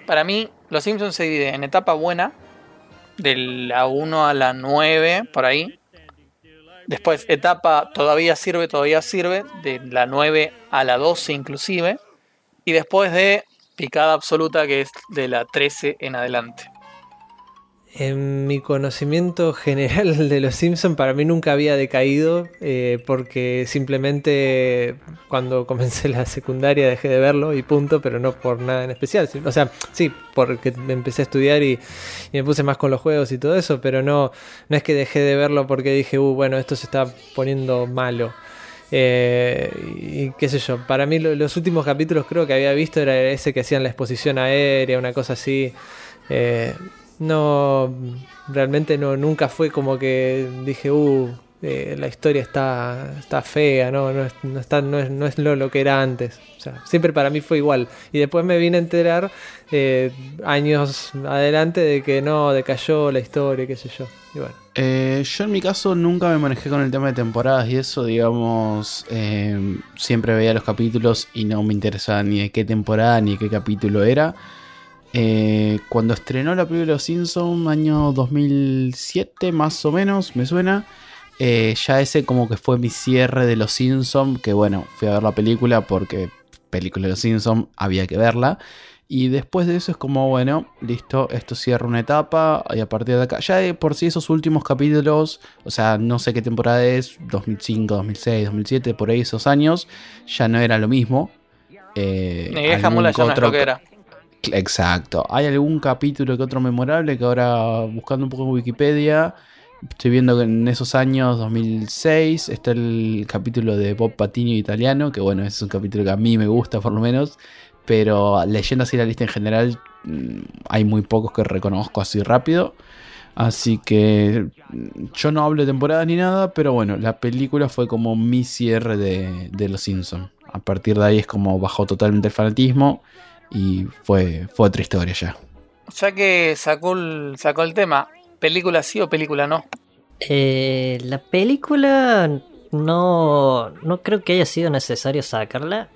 para mí, Los Simpsons se divide en etapa buena, de la 1 a la 9, por ahí. Después, etapa todavía sirve, todavía sirve, de la 9 a la 12 inclusive. Y después de picada absoluta, que es de la 13 en adelante. En mi conocimiento general de los Simpsons para mí nunca había decaído eh, porque simplemente cuando comencé la secundaria dejé de verlo y punto, pero no por nada en especial. O sea, sí, porque me empecé a estudiar y, y me puse más con los juegos y todo eso, pero no, no es que dejé de verlo porque dije, uh, bueno, esto se está poniendo malo. Eh, y qué sé yo, para mí lo- los últimos capítulos creo que había visto era ese que hacían la exposición aérea, una cosa así. Eh, no, realmente no, nunca fue como que dije, uh, la historia está, está fea, no, no, es, no, está, no, es, no es lo, que era antes. O sea, siempre para mí fue igual. Y después me vine a enterar eh, años adelante de que no, decayó la historia, qué sé yo. Y bueno. Eh, yo en mi caso nunca me manejé con el tema de temporadas y eso, digamos, eh, siempre veía los capítulos y no me interesaba ni de qué temporada ni de qué capítulo era. Eh, cuando estrenó la película Los Simpsons, año 2007 más o menos, me suena, eh, ya ese como que fue mi cierre de Los Simpsons, que bueno, fui a ver la película porque película de Los Simpsons había que verla. Y después de eso es como, bueno, listo, esto cierra una etapa y a partir de acá, ya de por sí esos últimos capítulos, o sea, no sé qué temporada es, 2005, 2006, 2007, por ahí esos años, ya no era lo mismo. Eh, mula ya no es otro lo que era. Exacto. Hay algún capítulo que otro memorable que ahora buscando un poco en Wikipedia estoy viendo que en esos años 2006 está el capítulo de Bob Patiño italiano, que bueno, es un capítulo que a mí me gusta por lo menos, pero leyendo así la lista en general mm, hay muy pocos que reconozco así rápido. Así que mm, yo no hablo de temporada ni nada, pero bueno, la película fue como mi cierre de, de Los Simpsons. A partir de ahí es como bajó totalmente el fanatismo y fue, fue otra historia ya. Ya que sacó el, sacó el tema, ¿película sí o película no? Eh, la película no, no creo que haya sido necesario sacarla.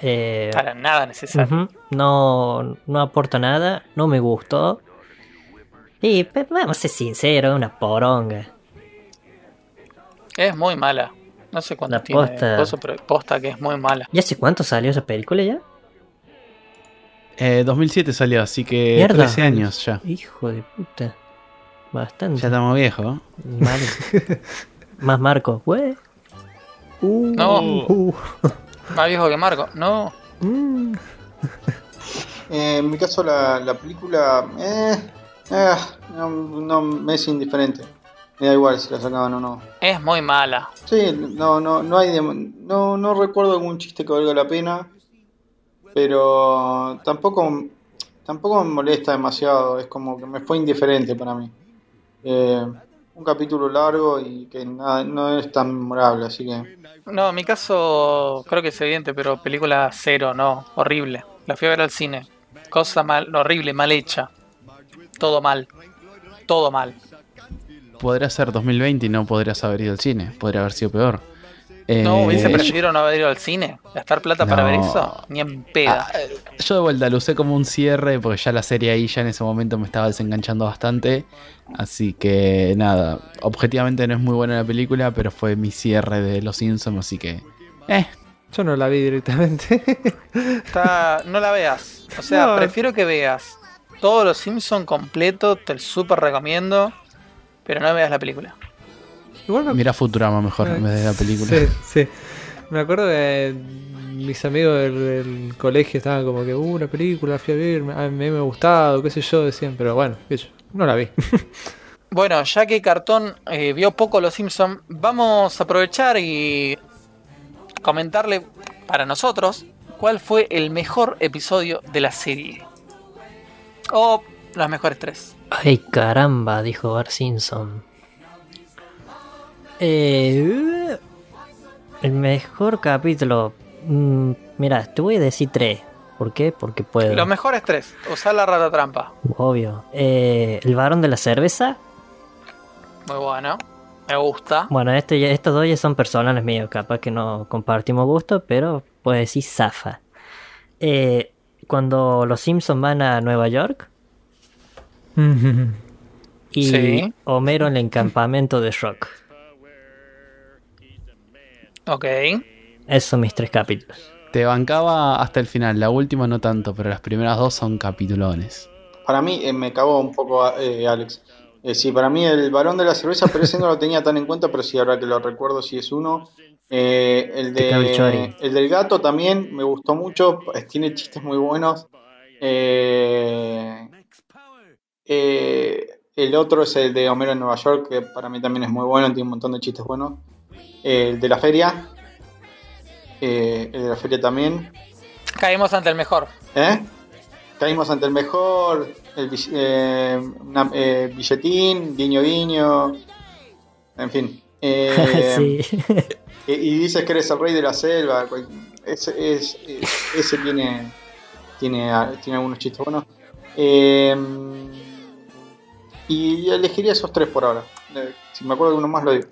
Eh, Para nada necesario. no, no aporta nada, no me gustó. Y pues, vamos a ser sinceros, es una poronga. Es muy mala. No sé cuánto La tiene posta. coso, pero posta que es muy mala. ¿Y hace cuánto salió esa película ya? Eh, 2007 salió, así que Mierda. 13 años ya. Hijo de puta. Bastante. Ya estamos viejos. Más Marco. Güey. Uh, No. uh, Más viejo que Marco. No. mm. Eh, en mi caso, la, la película. Eh, eh, no, no, me es indiferente. Me da igual si la sacaban o no. Es muy mala. Sí, no, no, no hay. No, no recuerdo algún chiste que valga la pena. Pero tampoco. Tampoco me molesta demasiado. Es como que me fue indiferente para mí. Eh, un capítulo largo y que nada, no es tan memorable, así que. No, en mi caso creo que es evidente, pero película cero, no. Horrible. La fui a ver al cine. Cosa mal, horrible, mal hecha. Todo mal. Todo mal. Podría ser 2020 y no podrías haber ido al cine. Podría haber sido peor. No, Eh, hubiese yo- preferido no haber ido al cine. Gastar plata para ver No. eso. Ni en peda. Ah, yo de vuelta lo usé como un cierre porque ya la serie ahí ya en ese momento me estaba desenganchando bastante. Así que nada, objetivamente no es muy buena la película, pero fue mi cierre de Los Simpsons, así que... Eh, Yo no la vi directamente. Está, no la veas. O sea, No. prefiero que veas todos los Simpsons completo. Te el súper recomiendo. Pero no veas la película. Igual me mira Futurama mejor en vez de la película. Sí, sí. Me acuerdo que mis amigos del, del colegio estaban como que, uh, la película, fui a ver, me- a mí me ha gustado, qué sé yo, decían, pero bueno, no la vi. Bueno, ya que Cartón eh, vio poco Los Simpsons, vamos a aprovechar y comentarle para nosotros cuál fue el mejor episodio de la serie. O los mejores tres. Ay, caramba, dijo Bar Simpson. Eh, el mejor capítulo. mm, mira, te voy a decir tres. ¿Por qué? Porque puedo. Los mejores tres. Usar la rata trampa. Obvio. Eh, el varón de la cerveza. Muy bueno. Me gusta. Bueno, este, ya- estos dos ya son personales míos. Capaz que no compartimos gusto, pero puedo decir zafa. Eh, cuando los Simpsons van a Nueva York y Sí. Homero en el encampamento de Rock. Ok. Esos son mis tres capítulos. Te bancaba hasta el final, la última no tanto, pero las primeras dos son capitulones. Para mí eh, me cagó un poco eh, Alex. Eh, sí, para mí el varón de la cerveza, pero ese no lo tenía tan en cuenta, pero sí, ahora que lo recuerdo, sí es uno. Eh, el, de, el del gato también me gustó mucho, eh, tiene chistes muy buenos. Eh, eh, el otro es el de Homero en Nueva York, que para mí también es muy bueno, tiene un montón de chistes buenos. El de la feria. Eh, el de la feria también. Caímos ante el mejor. ¿Eh? Caímos ante el mejor, el bill- eh, una- eh, billetín, guiño guiño, en fin. Eh, sí. y, y dices que eres el rey de la selva. Ese, es- es- ese tiene, tiene, tiene algunos chistes buenos. Eh, y elegiría esos tres por ahora. Eh, Si me acuerdo de uno más, lo digo.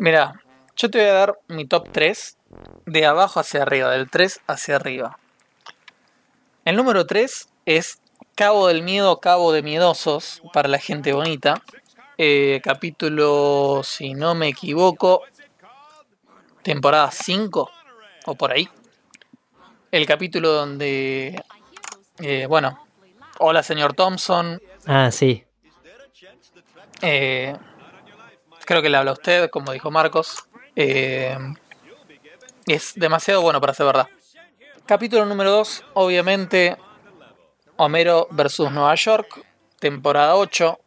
Mira, yo te voy a dar mi top 3 de abajo hacia arriba, del 3 hacia arriba. El número 3 es Cabo del Miedo, Cabo de Miedosos, para la gente bonita. Eh, capítulo, si no me equivoco, temporada 5 o por ahí. El capítulo donde, eh, bueno, hola señor Thompson, Ah, sí. Eh, creo que le habla a usted, como dijo Marcos. Eh, es demasiado bueno para ser verdad. Capítulo número 2, obviamente, Homero versus Nueva York, temporada 8.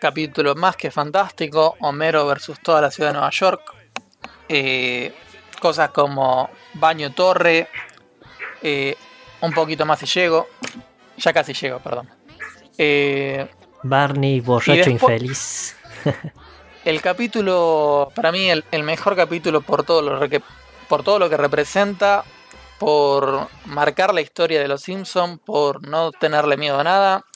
Capítulo más que fantástico, Homero versus toda la ciudad de Nueva York. Eh, cosas como baño torre, eh, un poquito más y llego. Ya casi llego, perdón. Eh, Barney, borracho infeliz. el capítulo, para mí, el, mejor capítulo por todo, lo que, por todo lo que representa, por marcar la historia de los Simpsons, por no tenerle miedo a nada,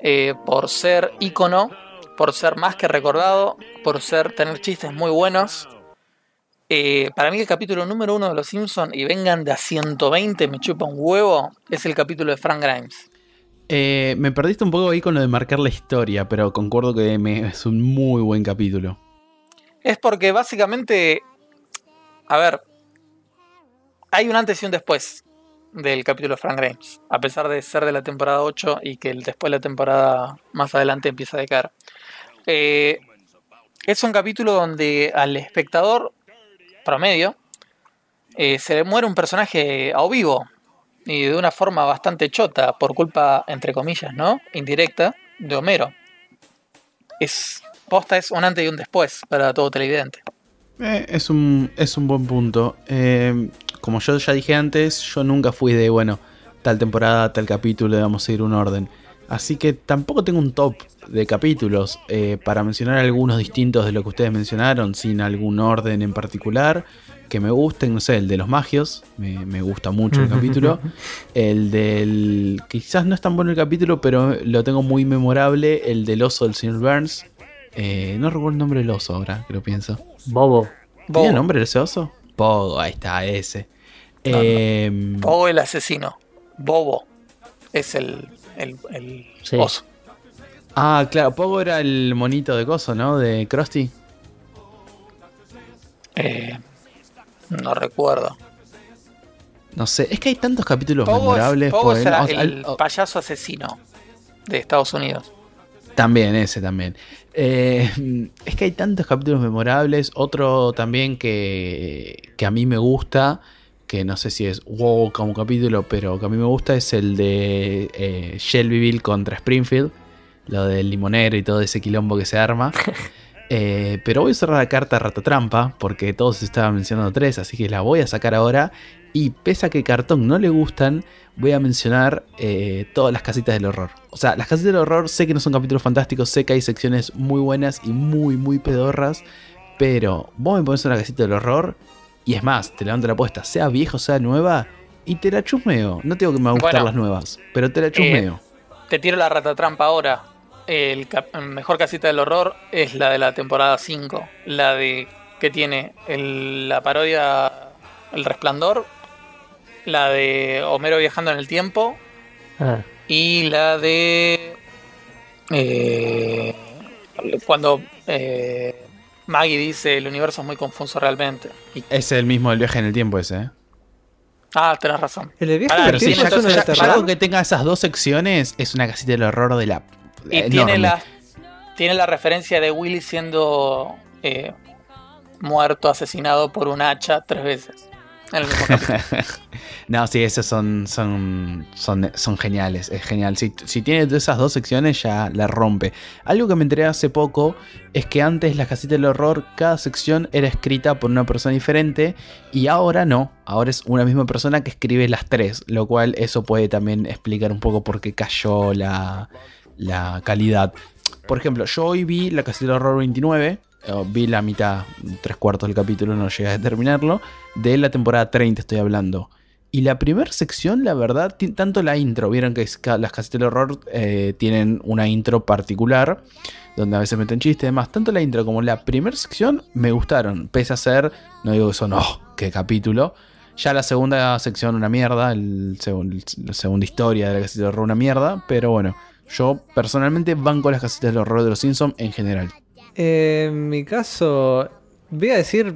eh, por ser ícono, por ser más que recordado, por ser tener chistes muy buenos. Eh, para mí el capítulo número uno de Los Simpsons, y vengan de a 120, me chupa un huevo, es el capítulo de Frank Grimes. Eh, me perdiste un poco ahí con lo de marcar la historia, pero concuerdo que me- es un muy buen capítulo. Es porque básicamente, a ver, hay un antes y un después del capítulo de Frank Grimes, a pesar de ser de la temporada 8 y que el- después la temporada más adelante empieza a decaer. Eh, es un capítulo donde al espectador promedio eh, se le muere un personaje a vivo y de una forma bastante chota por culpa, entre comillas, ¿no? Indirecta de Homero. Es posta es un antes y un después para todo televidente. Eh, es, un, es un buen punto. Eh, como yo ya dije antes, yo nunca fui de, bueno, tal temporada, tal capítulo, debemos seguir un orden. Así que tampoco tengo un top de capítulos eh, para mencionar algunos distintos de lo que ustedes mencionaron, sin algún orden en particular. Que me gusten, no sé, el de los magios, me, me gusta mucho el capítulo. El del. Quizás no es tan bueno el capítulo, pero lo tengo muy memorable. El del oso del señor Burns. Eh, no recuerdo el nombre del oso ahora, que lo pienso. Bobo. ¿Tiene Bobo. nombre ese oso? Pogo, ahí está, ese. Em, Bobo el asesino. Bobo es el, el, el Sí. oso. ah, claro, Pogo era el monito de coso, ¿no? De Krusty. Eh, no recuerdo. No sé, es que hay tantos capítulos memorables. Bobo por es el o- payaso asesino de Estados Unidos. También, ese también. Eh, es que hay tantos capítulos memorables. Otro también que, que a mí me gusta, que no sé si es wow como capítulo, pero que a mí me gusta, es el de eh, Shelbyville contra Springfield. Lo del limonero y todo ese quilombo que se arma. Eh, pero voy a cerrar la carta ratatrampa, porque todos estaban mencionando tres, así que la voy a sacar ahora. Y pese a que cartón no le gustan, voy a mencionar eh, todas las casitas del horror. O sea, las casitas del horror sé que no son capítulos fantásticos, sé que hay secciones muy buenas y muy, muy pedorras. Pero vos me pones una casita del horror, y es más, te levanto la apuesta, sea vieja o sea nueva, y te la chusmeo. No tengo que me gustar Bueno, las nuevas, pero te la chusmeo. Te tiro la ratatrampa ahora. El cap- mejor casita del horror es la de la temporada 5. La de que tiene el- la parodia El Resplandor. La de Homero viajando en el tiempo. Ah, Y la de. eh, cuando eh, Maggie dice: El universo es muy confuso realmente. Y- Es el mismo del viaje en el tiempo ese, ¿eh? ah, tenés razón. El viaje en Pero el ya, tiempo de ya- ya terror. con que tenga esas dos secciones, es una casita del horror de la. Y enorme. tiene la, tiene la referencia de Willy siendo eh, muerto, asesinado por un hacha tres veces. No, sí, esos son, son, son, son geniales, es genial. Si, si tiene esas dos secciones ya la rompe. Algo que me enteré hace poco es que antes las casitas del horror, cada sección era escrita por una persona diferente y ahora no, ahora es una misma persona que escribe las tres, lo cual eso puede también explicar un poco por qué cayó la, la calidad. Por ejemplo, yo hoy vi la casita del horror 29, eh, vi la mitad, tres cuartos del capítulo, no llegué a terminarlo, de la temporada 30 estoy hablando. Y la primera sección, la verdad, tanto la intro, vieron que las casitas del horror eh, tienen una intro particular, donde a veces meten chistes y demás. Tanto la intro como la primera sección me gustaron, pese a ser, no digo que son, oh, qué capítulo. Ya la segunda sección una mierda, el la segunda historia de la casita del horror una mierda, pero bueno, yo personalmente banco las casitas del horror de los Simpsons en general. Eh, en mi caso, voy a decir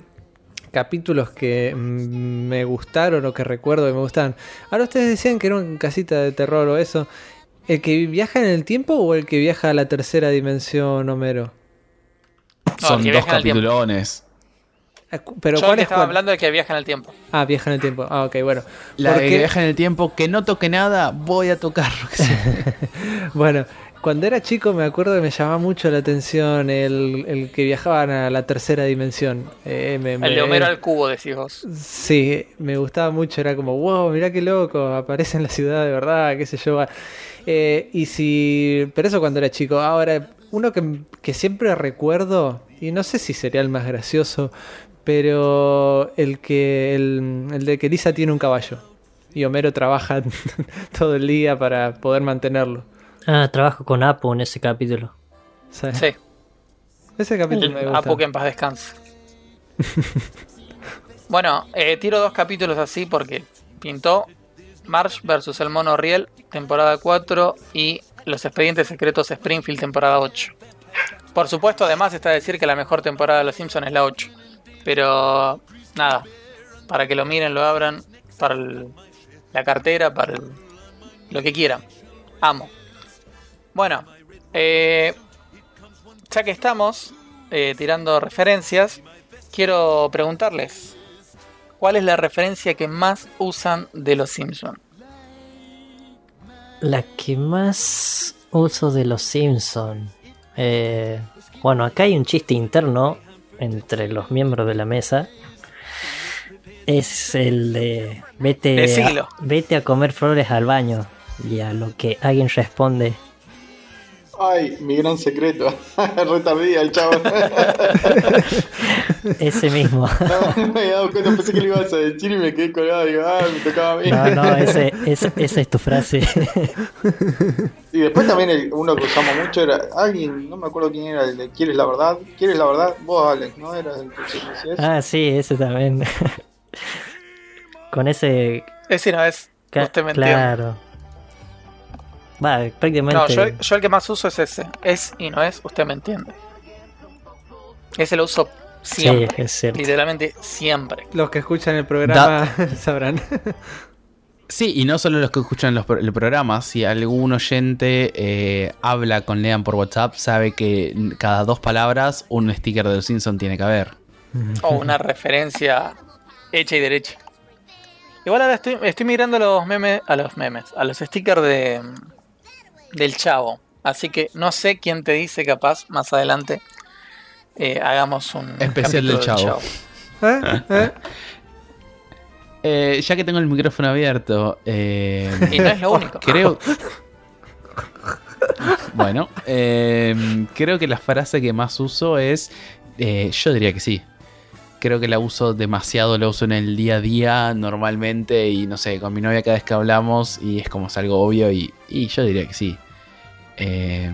capítulos que me gustaron o que recuerdo que me gustaban. Ahora ustedes decían que era una casita de terror o eso. ¿El que viaja en el tiempo o el que viaja a la tercera dimensión, Homero? No, Son dos capitulones. Ah, Pero Yo ¿cuál estaba cuál? hablando de que viaja en el tiempo. Ah, viaja en el tiempo. Ah, ok, bueno. La de que viaja en el tiempo, que no toque nada, voy a tocar. Bueno, cuando era chico me acuerdo que me llamaba mucho la atención el, el que viajaban a la tercera dimensión. Eh, me- El de Homero al cubo, decís vos. Sí, me gustaba mucho, era como, wow, mirá qué loco, aparece en la ciudad de verdad, qué sé yo. Eh, y si, pero eso cuando era chico, ahora uno que, que siempre recuerdo, y no sé si sería el más gracioso, pero el que, el, el de que Lisa tiene un caballo y Homero trabaja todo el día para poder mantenerlo. Ah, trabajo con Apu en ese capítulo. ¿sabes? Sí. Ese capítulo me gusta. Apu que en paz descanse. bueno, eh, tiro dos capítulos así porque pintó Marsh versus el mono Riel, temporada 4, y Los expedientes secretos Springfield, temporada 8. Por supuesto, además está decir que la mejor temporada de Los Simpsons es la 8. Pero nada, para que lo miren, lo abran, para el- la cartera, para el- lo que quieran. Amo. Bueno, eh, ya que estamos eh, tirando referencias, quiero preguntarles, ¿cuál es la referencia que más usan de Los Simpsons? La que más uso de los Simpson. Eh, bueno, acá hay un chiste interno entre los miembros de la mesa. Es el de vete a, vete a comer flores al baño. Y a lo que alguien responde, Ay, mi gran secreto. Retardía el chavo. ese mismo. no me había dado cuenta, pensé que lo ibas a decir y me quedé colgado. Digo, ah, me tocaba a mí. No, no, ese, ese- esa es tu frase. Y después también el- uno que usamos mucho era alguien, no me acuerdo quién era, el de ¿Quieres la verdad? ¿Quieres la verdad? Vos, Alex, ¿no? Era el que se decía eso. ah, sí, ese también. Con ese... Ese no es, entiende. claro. Va, prácticamente... No, yo, yo el que más uso es ese. Es y no es, usted me entiende. Ese lo uso siempre. Sí, es cierto. Literalmente siempre. Los que escuchan el programa sabrán. Sí, y no solo los que escuchan los, el programa, si algún oyente eh, habla con Lean por WhatsApp, sabe que cada dos palabras un sticker de los Simpson tiene que haber. O una referencia hecha y derecha. Igual ahora estoy, estoy migrando a los memes, a los memes, a los stickers de del chavo. Así que no sé quién te dice capaz más adelante eh, hagamos un Especial del Chavo. ¿Eh? ¿Eh? Eh, ya que tengo el micrófono abierto, eh, Y no es lo único. creo. Bueno, eh, creo que la frase que más uso es. eh, yo diría que sí. Creo que la uso demasiado, la uso en el día a día normalmente y no sé, con mi novia cada vez que hablamos y es como algo obvio y, yo diría que sí. Eh,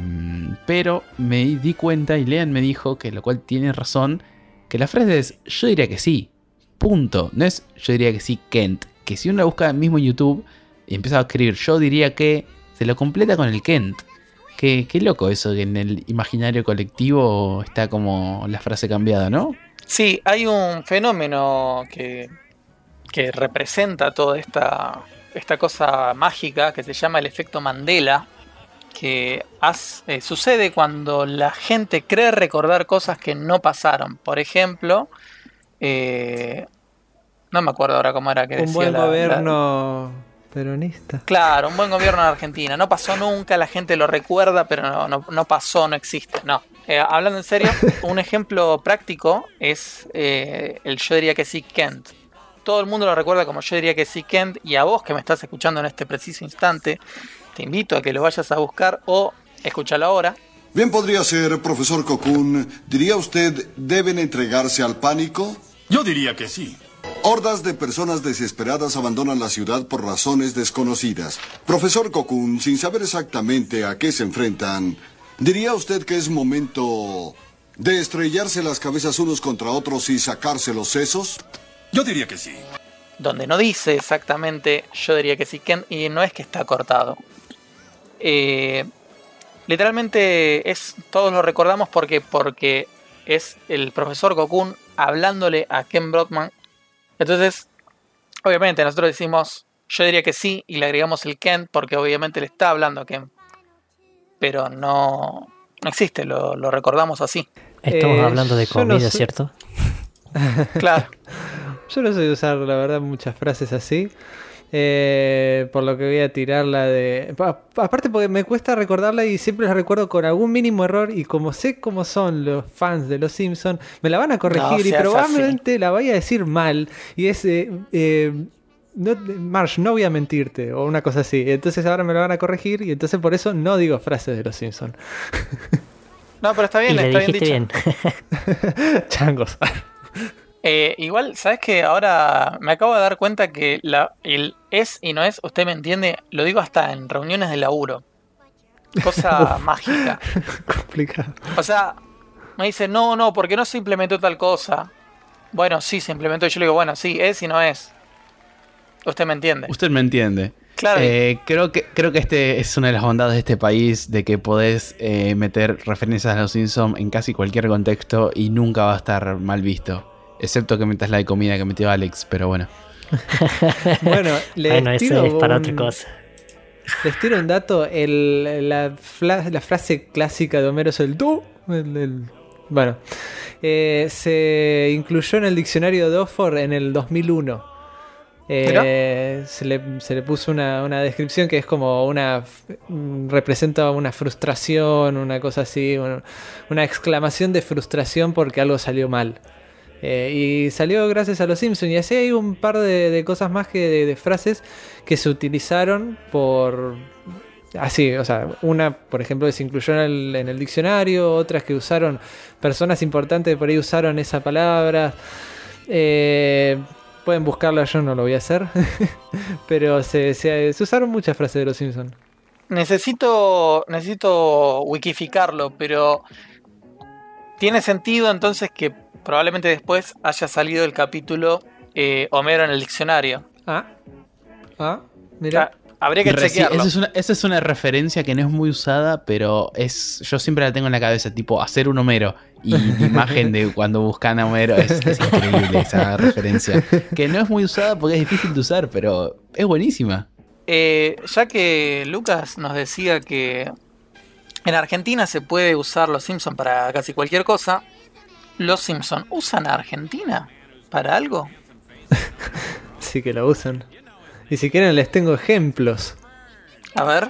pero me di cuenta y Lean me dijo que lo cual tiene razón, que la frase es yo diría que sí. Punto. No es yo diría que sí, Kent. Que si uno la busca mismo YouTube y empieza a escribir yo diría que, se lo completa con el Kent. Qué, qué loco eso, que en el imaginario colectivo está como la frase cambiada, ¿no? Sí, hay un fenómeno que, que representa toda esta, esta cosa mágica que se llama el efecto Mandela, que eh, sucede cuando la gente cree recordar cosas que no pasaron. Por ejemplo, eh, no me acuerdo ahora cómo era que Un decía buen la- la- gobierno peronista. Claro, un buen gobierno en Argentina. No pasó nunca, la gente lo recuerda, pero no, no, no pasó, no existe. No. Eh, hablando en serio, un ejemplo práctico es eh, el yo diría que sí Kent. Todo el mundo lo recuerda como yo diría que sí Kent y a vos que me estás escuchando en este preciso instante, te invito a que lo vayas a buscar o escúchalo ahora. Bien podría ser, profesor Cocoon. ¿Diría usted deben entregarse al pánico? Yo diría que sí. Hordas de personas desesperadas abandonan la ciudad por razones desconocidas. Profesor Cocoon, sin saber exactamente a qué se enfrentan, ¿diría usted que es momento de estrellarse las cabezas unos contra otros y sacarse los sesos? Yo diría que sí. donde no dice exactamente yo diría que sí Kent y no es que está cortado. Eh, literalmente es todos lo recordamos porque porque es el profesor Cocoon hablándole a Ken Brockman. Entonces, obviamente nosotros decimos yo diría que sí y le agregamos el Ken porque obviamente le está hablando a Ken. Pero no no existe, lo, lo recordamos así. Estamos Eh, hablando de no comida, sé- ¿cierto? Claro. Yo no sé usar, la verdad, muchas frases así. Eh, por lo que voy a tirar la de. pa- Aparte, porque me cuesta recordarla y siempre la recuerdo con algún mínimo error. Y como sé cómo son los fans de los Simpsons, me la van a corregir No y probablemente la vaya a decir mal. Y es. eh, eh, no, Marsh, no voy a mentirte, o una cosa así. Entonces ahora me lo van a corregir y entonces por eso no digo frases de los Simpsons. No, pero está Y bien, le está bien dicho. bien. Changos. Eh, igual, ¿sabes que Ahora me acabo de dar cuenta que la, el es y no es, usted me entiende, lo digo hasta en reuniones de laburo. Cosa mágica. Complicado. O sea, me dice, no, no, porque no se implementó tal cosa. Bueno, sí, se implementó. Y yo le digo, bueno, sí, es y no es. Usted me entiende. Usted me entiende. Claro. Eh, creo que creo que este es una de las bondades de este país de que podés eh, meter referencias a los Simpsons en casi cualquier contexto y nunca va a estar mal visto. Excepto que metas la de comida que metió Alex, pero bueno. Bueno, les bueno, eso tiro es para un- otra cosa. Les tiro un dato. El, la, la frase clásica de Homero es el tú. el- el- bueno, eh, se incluyó en el diccionario de Oxford en el 2001. Eh, se, le, se le puso una, una descripción que es como una. mm, representa una frustración, una cosa así. Una, exclamación de frustración porque algo salió mal. Eh, y salió gracias a los Simpsons. Y así hay un par de, de cosas más que de, de frases que se utilizaron por. Así, o sea, una, por ejemplo, que se incluyó en el, en el diccionario, otras que usaron personas importantes por ahí usaron esa palabra. Eh, pueden buscarla, yo no lo voy a hacer. Pero se, se- se usaron muchas frases de los Simpsons. Necesito, necesito wikificarlo, pero tiene sentido entonces que probablemente después haya salido el capítulo eh, Homero en el diccionario. Ah, ah, mira. Habría que Reci- chequearlo. esa, es una, esa es una referencia que no es muy usada, pero es yo siempre la tengo en la cabeza, tipo hacer un Homero. Y la imagen de cuando buscan a Homero es, es increíble esa referencia. Que no es muy usada porque es difícil de usar, pero es buenísima. Eh, ya que Lucas nos decía que en Argentina se puede usar los Simpson para casi cualquier cosa, ¿los Simpson usan a Argentina para algo? Sí que lo usan. Y si quieren les tengo ejemplos. A ver,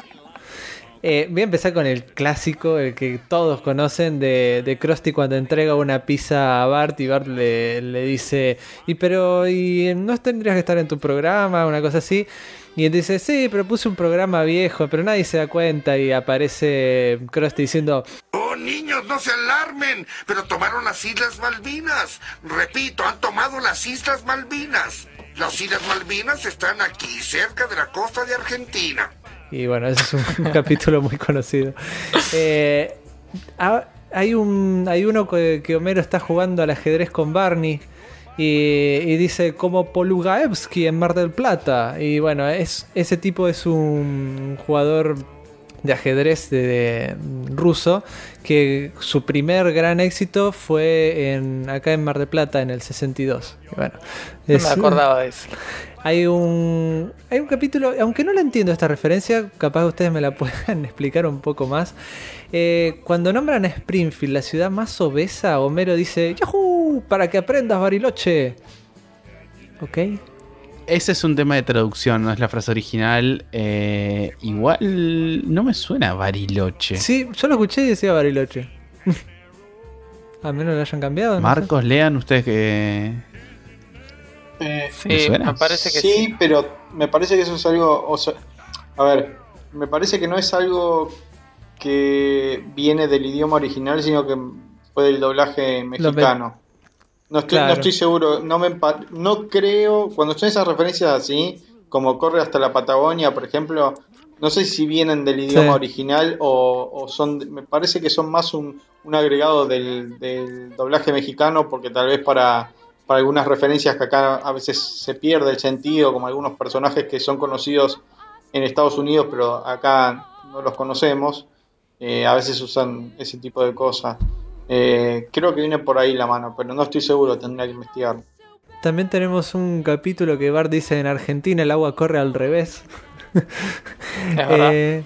Eh, voy a empezar con el clásico, el que todos conocen de, de Krusty cuando entrega una pizza a Bart y Bart le, le dice, y pero y no tendrías que estar en tu programa, una cosa así. Y él dice, sí, pero puse un programa viejo, pero nadie se da cuenta y aparece Krusty diciendo, Oh, niños, no se alarmen, pero tomaron las Islas Malvinas. Repito, han tomado las Islas Malvinas. Las Islas Malvinas están aquí, cerca de la costa de Argentina. Y bueno, ese es un, capítulo muy conocido. Eh, ah, hay, un, hay uno que, Homero está jugando al ajedrez con Barney. Y, dice como Polugaevsky en Mar del Plata. Y bueno, es, ese tipo es un jugador de ajedrez de, de- ruso que su primer gran éxito fue en, acá en Mar del Plata en el 62. Y bueno, no me acordaba de eso. hay un, hay un capítulo, aunque no la entiendo esta referencia, capaz ustedes me la puedan explicar un poco más. Eh, cuando nombran a Springfield, la ciudad más obesa, Homero dice, ¡Yahoo! Para que aprendas, Bariloche. ¿Ok? Ese es un tema de traducción, no es la frase original. Eh, igual no me suena a Bariloche. Sí, yo lo escuché y decía Bariloche. A menos lo hayan cambiado. no. Marcos, lean ustedes que... Eh, Sí, ¿Me suena? me parece que sí, sí. pero me parece que eso es algo. o sea, a ver, me parece que no es algo que viene del idioma original, sino que fue del doblaje mexicano. No estoy, Claro. no estoy seguro, no me no creo, cuando son esas referencias así, como corre hasta la Patagonia, por ejemplo, no sé si vienen del idioma Sí. original o, o son, me parece que son más un, un agregado del, del doblaje mexicano, porque tal vez para, para algunas referencias que acá a veces se pierde el sentido, como algunos personajes que son conocidos en Estados Unidos, pero acá no los conocemos, eh, a veces usan ese tipo de cosas. Eh, creo que viene por ahí la mano, pero no estoy seguro, tendría que investigar. También tenemos un capítulo que Bart dice en Argentina el agua corre al revés. Eh,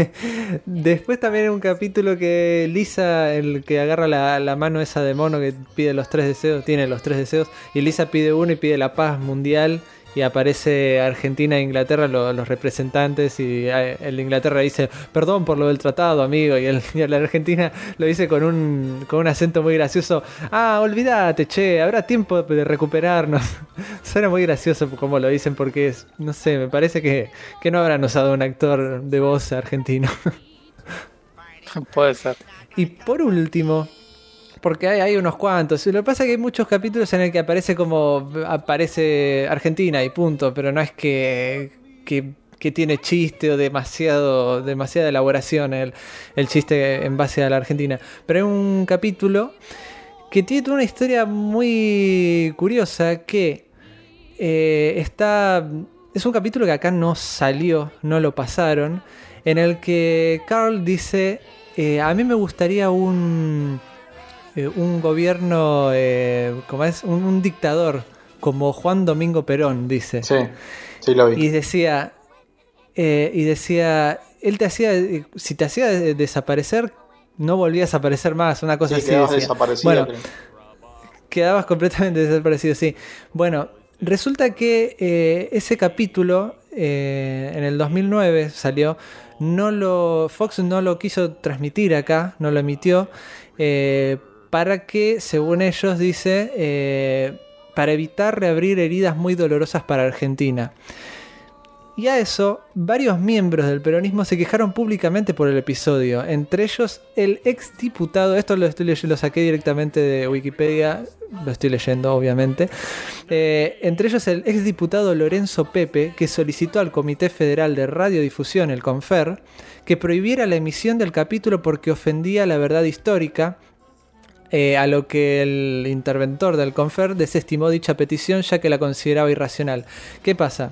después también hay un capítulo que Lisa, el que agarra la, la mano esa de mono que pide los tres deseos, tiene los tres deseos, y Lisa pide uno y pide la paz mundial. Y aparece Argentina e Inglaterra, lo- los representantes, y eh, el de Inglaterra dice, perdón por lo del tratado, amigo, y el, y de Argentina lo dice con un, con un acento muy gracioso, ah, olvídate, che, habrá tiempo de recuperarnos. Suena muy gracioso como lo dicen porque es, no sé, me parece que, que no habrán usado un actor de voz argentino. Puede ser. y por último, porque hay, unos cuantos, lo que pasa es que hay muchos capítulos en el que aparece como aparece Argentina y punto, pero no es que, que, tiene chiste o demasiado, demasiada elaboración el, el chiste en base a la Argentina. Pero hay un capítulo que tiene una historia muy curiosa que eh, está... Es un capítulo que acá no salió, no lo pasaron, en el que Carl dice, eh, a mí me gustaría un, eh, un gobierno, eh, ¿cómo es? Un, un dictador como Juan Domingo Perón, dice. Sí, sí lo vi. Y decía, eh, y decía, él te hacía, si te hacía de- desaparecer, no volvías a aparecer más, una cosa Sí, así. quedabas decía. desaparecido. Bueno, creo. quedabas completamente desaparecido, sí. Bueno, resulta que ese capítulo eh, en el 2009 salió, no lo, Fox no lo quiso transmitir acá, no lo emitió, eh, para que, según ellos, dice, eh, para evitar reabrir heridas muy dolorosas para Argentina. Y a eso, varios miembros del peronismo se quejaron públicamente por el episodio. Entre ellos, el ex diputado, esto lo, estoy lo saqué directamente de Wikipedia, lo estoy leyendo obviamente. Eh, entre ellos, el ex diputado Lorenzo Pepe, que solicitó al Comité Federal de Radiodifusión, el CONFER, que prohibiera la emisión del capítulo porque ofendía la verdad histórica. Eh, a lo que el interventor del CONFER desestimó dicha petición ya que la consideraba irracional. ¿Qué pasa?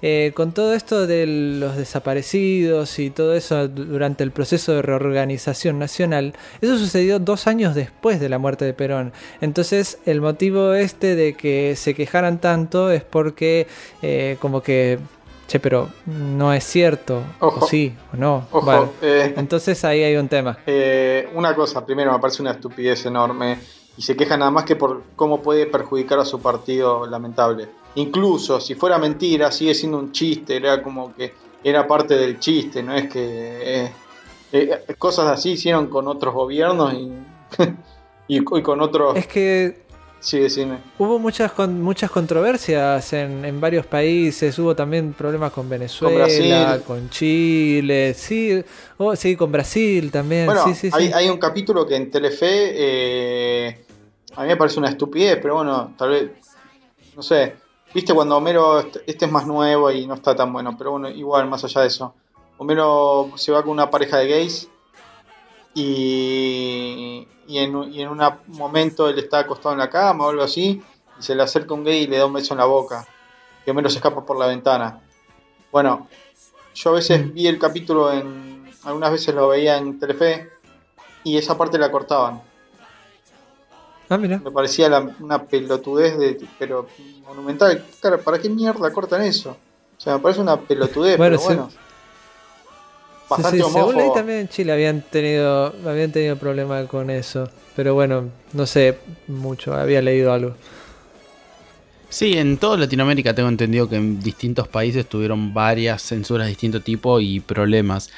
Eh, con todo esto de los desaparecidos y todo eso durante el proceso de reorganización nacional, eso sucedió dos años después de la muerte de Perón. Entonces el motivo este de que se quejaran tanto es porque eh, como que, che, pero no es cierto, Ojo. o sí, o no. Ojo, Bueno, eh, entonces ahí hay un tema. Eh, una cosa, primero me parece una estupidez enorme y se queja nada más que por cómo puede perjudicar a su partido lamentable. Incluso si fuera mentira, sigue siendo un chiste, era como que era parte del chiste, no es que eh, eh, cosas así hicieron con otros gobiernos y, y, y con otros... Es que Sí, decime. Hubo muchas con, muchas controversias en, en varios países, hubo también problemas con Venezuela, con. Chile, sí, oh, sí, con Brasil también, Bueno, sí, sí, hay, sí. hay un capítulo que en Telefe eh, a mí me parece una estupidez, pero bueno, tal vez, no sé, viste cuando Homero, este, este es más nuevo y no está tan bueno, pero bueno, igual, más allá de eso, Homero se va con una pareja de gays y, y en, un- y en un momento él está acostado en la cama o algo así y se le acerca un gay y le da un beso en la boca y Homero se escapa por la ventana. Bueno, yo a veces vi el capítulo en. Algunas veces lo veía en Telefe y esa parte la cortaban. Ah, mira. Me parecía la- una pelotudez, de, pero monumental. Cara, ¿para qué mierda cortan eso? O sea, me parece una pelotudez, Bueno, pero sí. bueno. Sí, Bastante sí, según leí también en Chile habían tenido, habían tenido problema con eso, pero bueno, no sé mucho, había leído algo. Sí, en toda Latinoamérica tengo entendido que en distintos países tuvieron varias censuras de distinto tipo y problemas.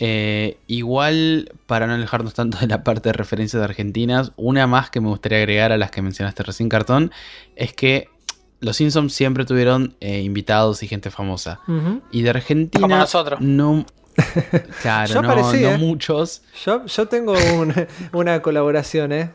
Eh, igual, para no alejarnos tanto de la parte de referencias de argentinas, una más que me gustaría agregar a las que mencionaste recién, Cartón, es que los Simpsons siempre tuvieron eh, invitados y gente famosa. Y de Argentina, Como nosotros. no. Claro, Yo no, aparecí, no ¿eh? muchos. Yo, yo tengo un- una colaboración, ¿eh?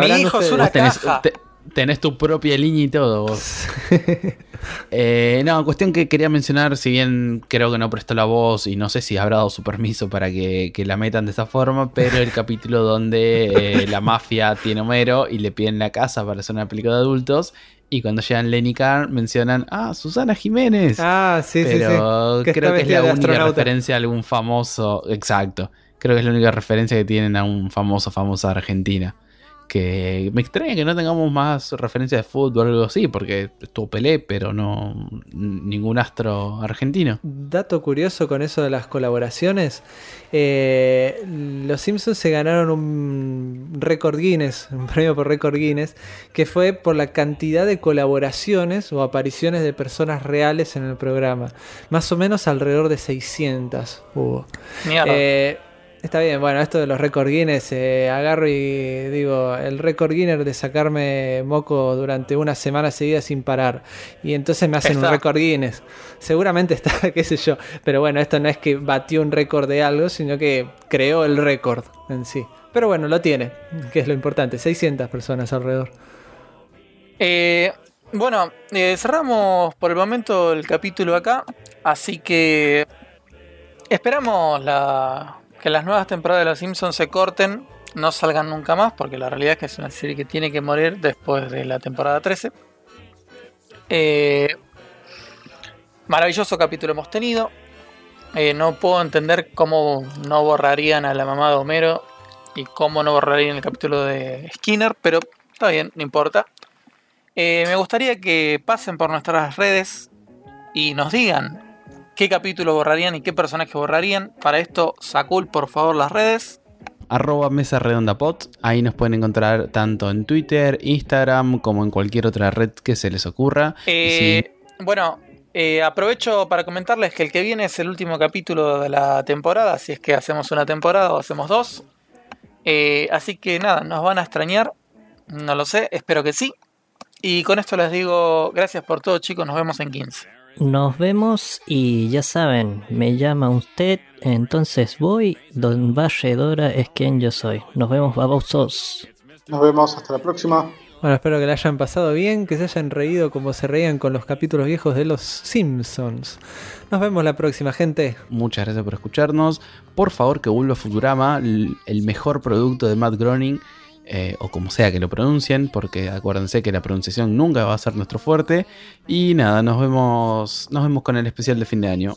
Mi hijo es una tenés, caja. te- tenés tu propia línea y todo vos. Eh, no, cuestión que quería mencionar, si bien creo que no prestó la voz y no sé si habrá dado su permiso para que, que la metan de esa forma, pero el capítulo donde eh, la mafia tiene Homero y le piden la casa para hacer una película de adultos y cuando llegan Lenny Carr mencionan, ah, Susana Jiménez. Ah, sí, sí, pero sí. Que creo que es la única astronauta. referencia a algún famoso, exacto. Creo que es la única referencia que tienen a un famoso, famosa argentina. Que me extraña que no tengamos más referencias de fútbol o algo así, porque estuvo Pelé, pero no ningún astro argentino. Dato curioso con eso de las colaboraciones. eh, los Simpsons se ganaron un récord Guinness, un premio por récord Guinness, que fue por la cantidad de colaboraciones o apariciones de personas reales en el programa. Más o menos alrededor de 600 hubo. Mierda. Eh, está bien, bueno, esto de los récord Guinness, eh, agarro y digo, el récord Guinness de sacarme moco durante una semana seguida sin parar. Y entonces me hacen un récord Guinness. Seguramente está, qué sé yo. Pero bueno, esto no es que batió un récord de algo, sino que creó el récord en sí. Pero bueno, lo tiene, que es lo importante. 600 personas alrededor. Eh, bueno, eh, cerramos por el momento el capítulo acá, así que esperamos la- que las nuevas temporadas de Los Simpsons se corten, no salgan nunca más, porque la realidad es que es una serie que tiene que morir después de la temporada 13. Eh, maravilloso capítulo hemos tenido. Eh, no puedo entender cómo no borrarían a la mamá de Homero y cómo no borrarían el capítulo de Skinner, pero está bien, no importa. Eh, me gustaría que pasen por nuestras redes y nos digan qué capítulo borrarían y qué personaje borrarían. Para esto, Sakul, por favor, las redes. arroba mesa redonda pod. Ahí nos pueden encontrar tanto en Twitter, Instagram, como en cualquier otra red que se les ocurra. Eh, Bueno, eh, aprovecho para comentarles que el que viene es el último capítulo de la temporada, si es que hacemos una temporada o hacemos dos. Eh, así que nada, nos van a extrañar, no lo sé, espero que sí. Y con esto les digo gracias por todo chicos, nos vemos en 15. Nos vemos y ya saben, me llama usted, entonces voy, don Valledora es quien yo soy. Nos vemos, babosos. Nos vemos, hasta la próxima. Bueno, espero que la hayan pasado bien, que se hayan reído como se reían con los capítulos viejos de los Simpsons. Nos vemos la próxima, gente. Muchas gracias por escucharnos. Por favor, que vuelva Futurama, el mejor producto de Matt Groening, eh, o como sea que lo pronuncien, porque acuérdense que la pronunciación nunca va a ser nuestro fuerte. Y nada, nos vemos, nos vemos con el especial de fin de año.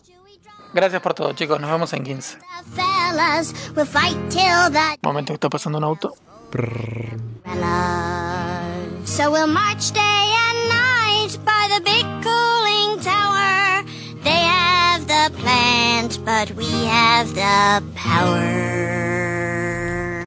Gracias por todo chicos, nos vemos en 15. Fellas, we'll fight till the Momento que está pasando un auto. So we'll march day and night by the big cooling tower. They have the plant, but we have the power.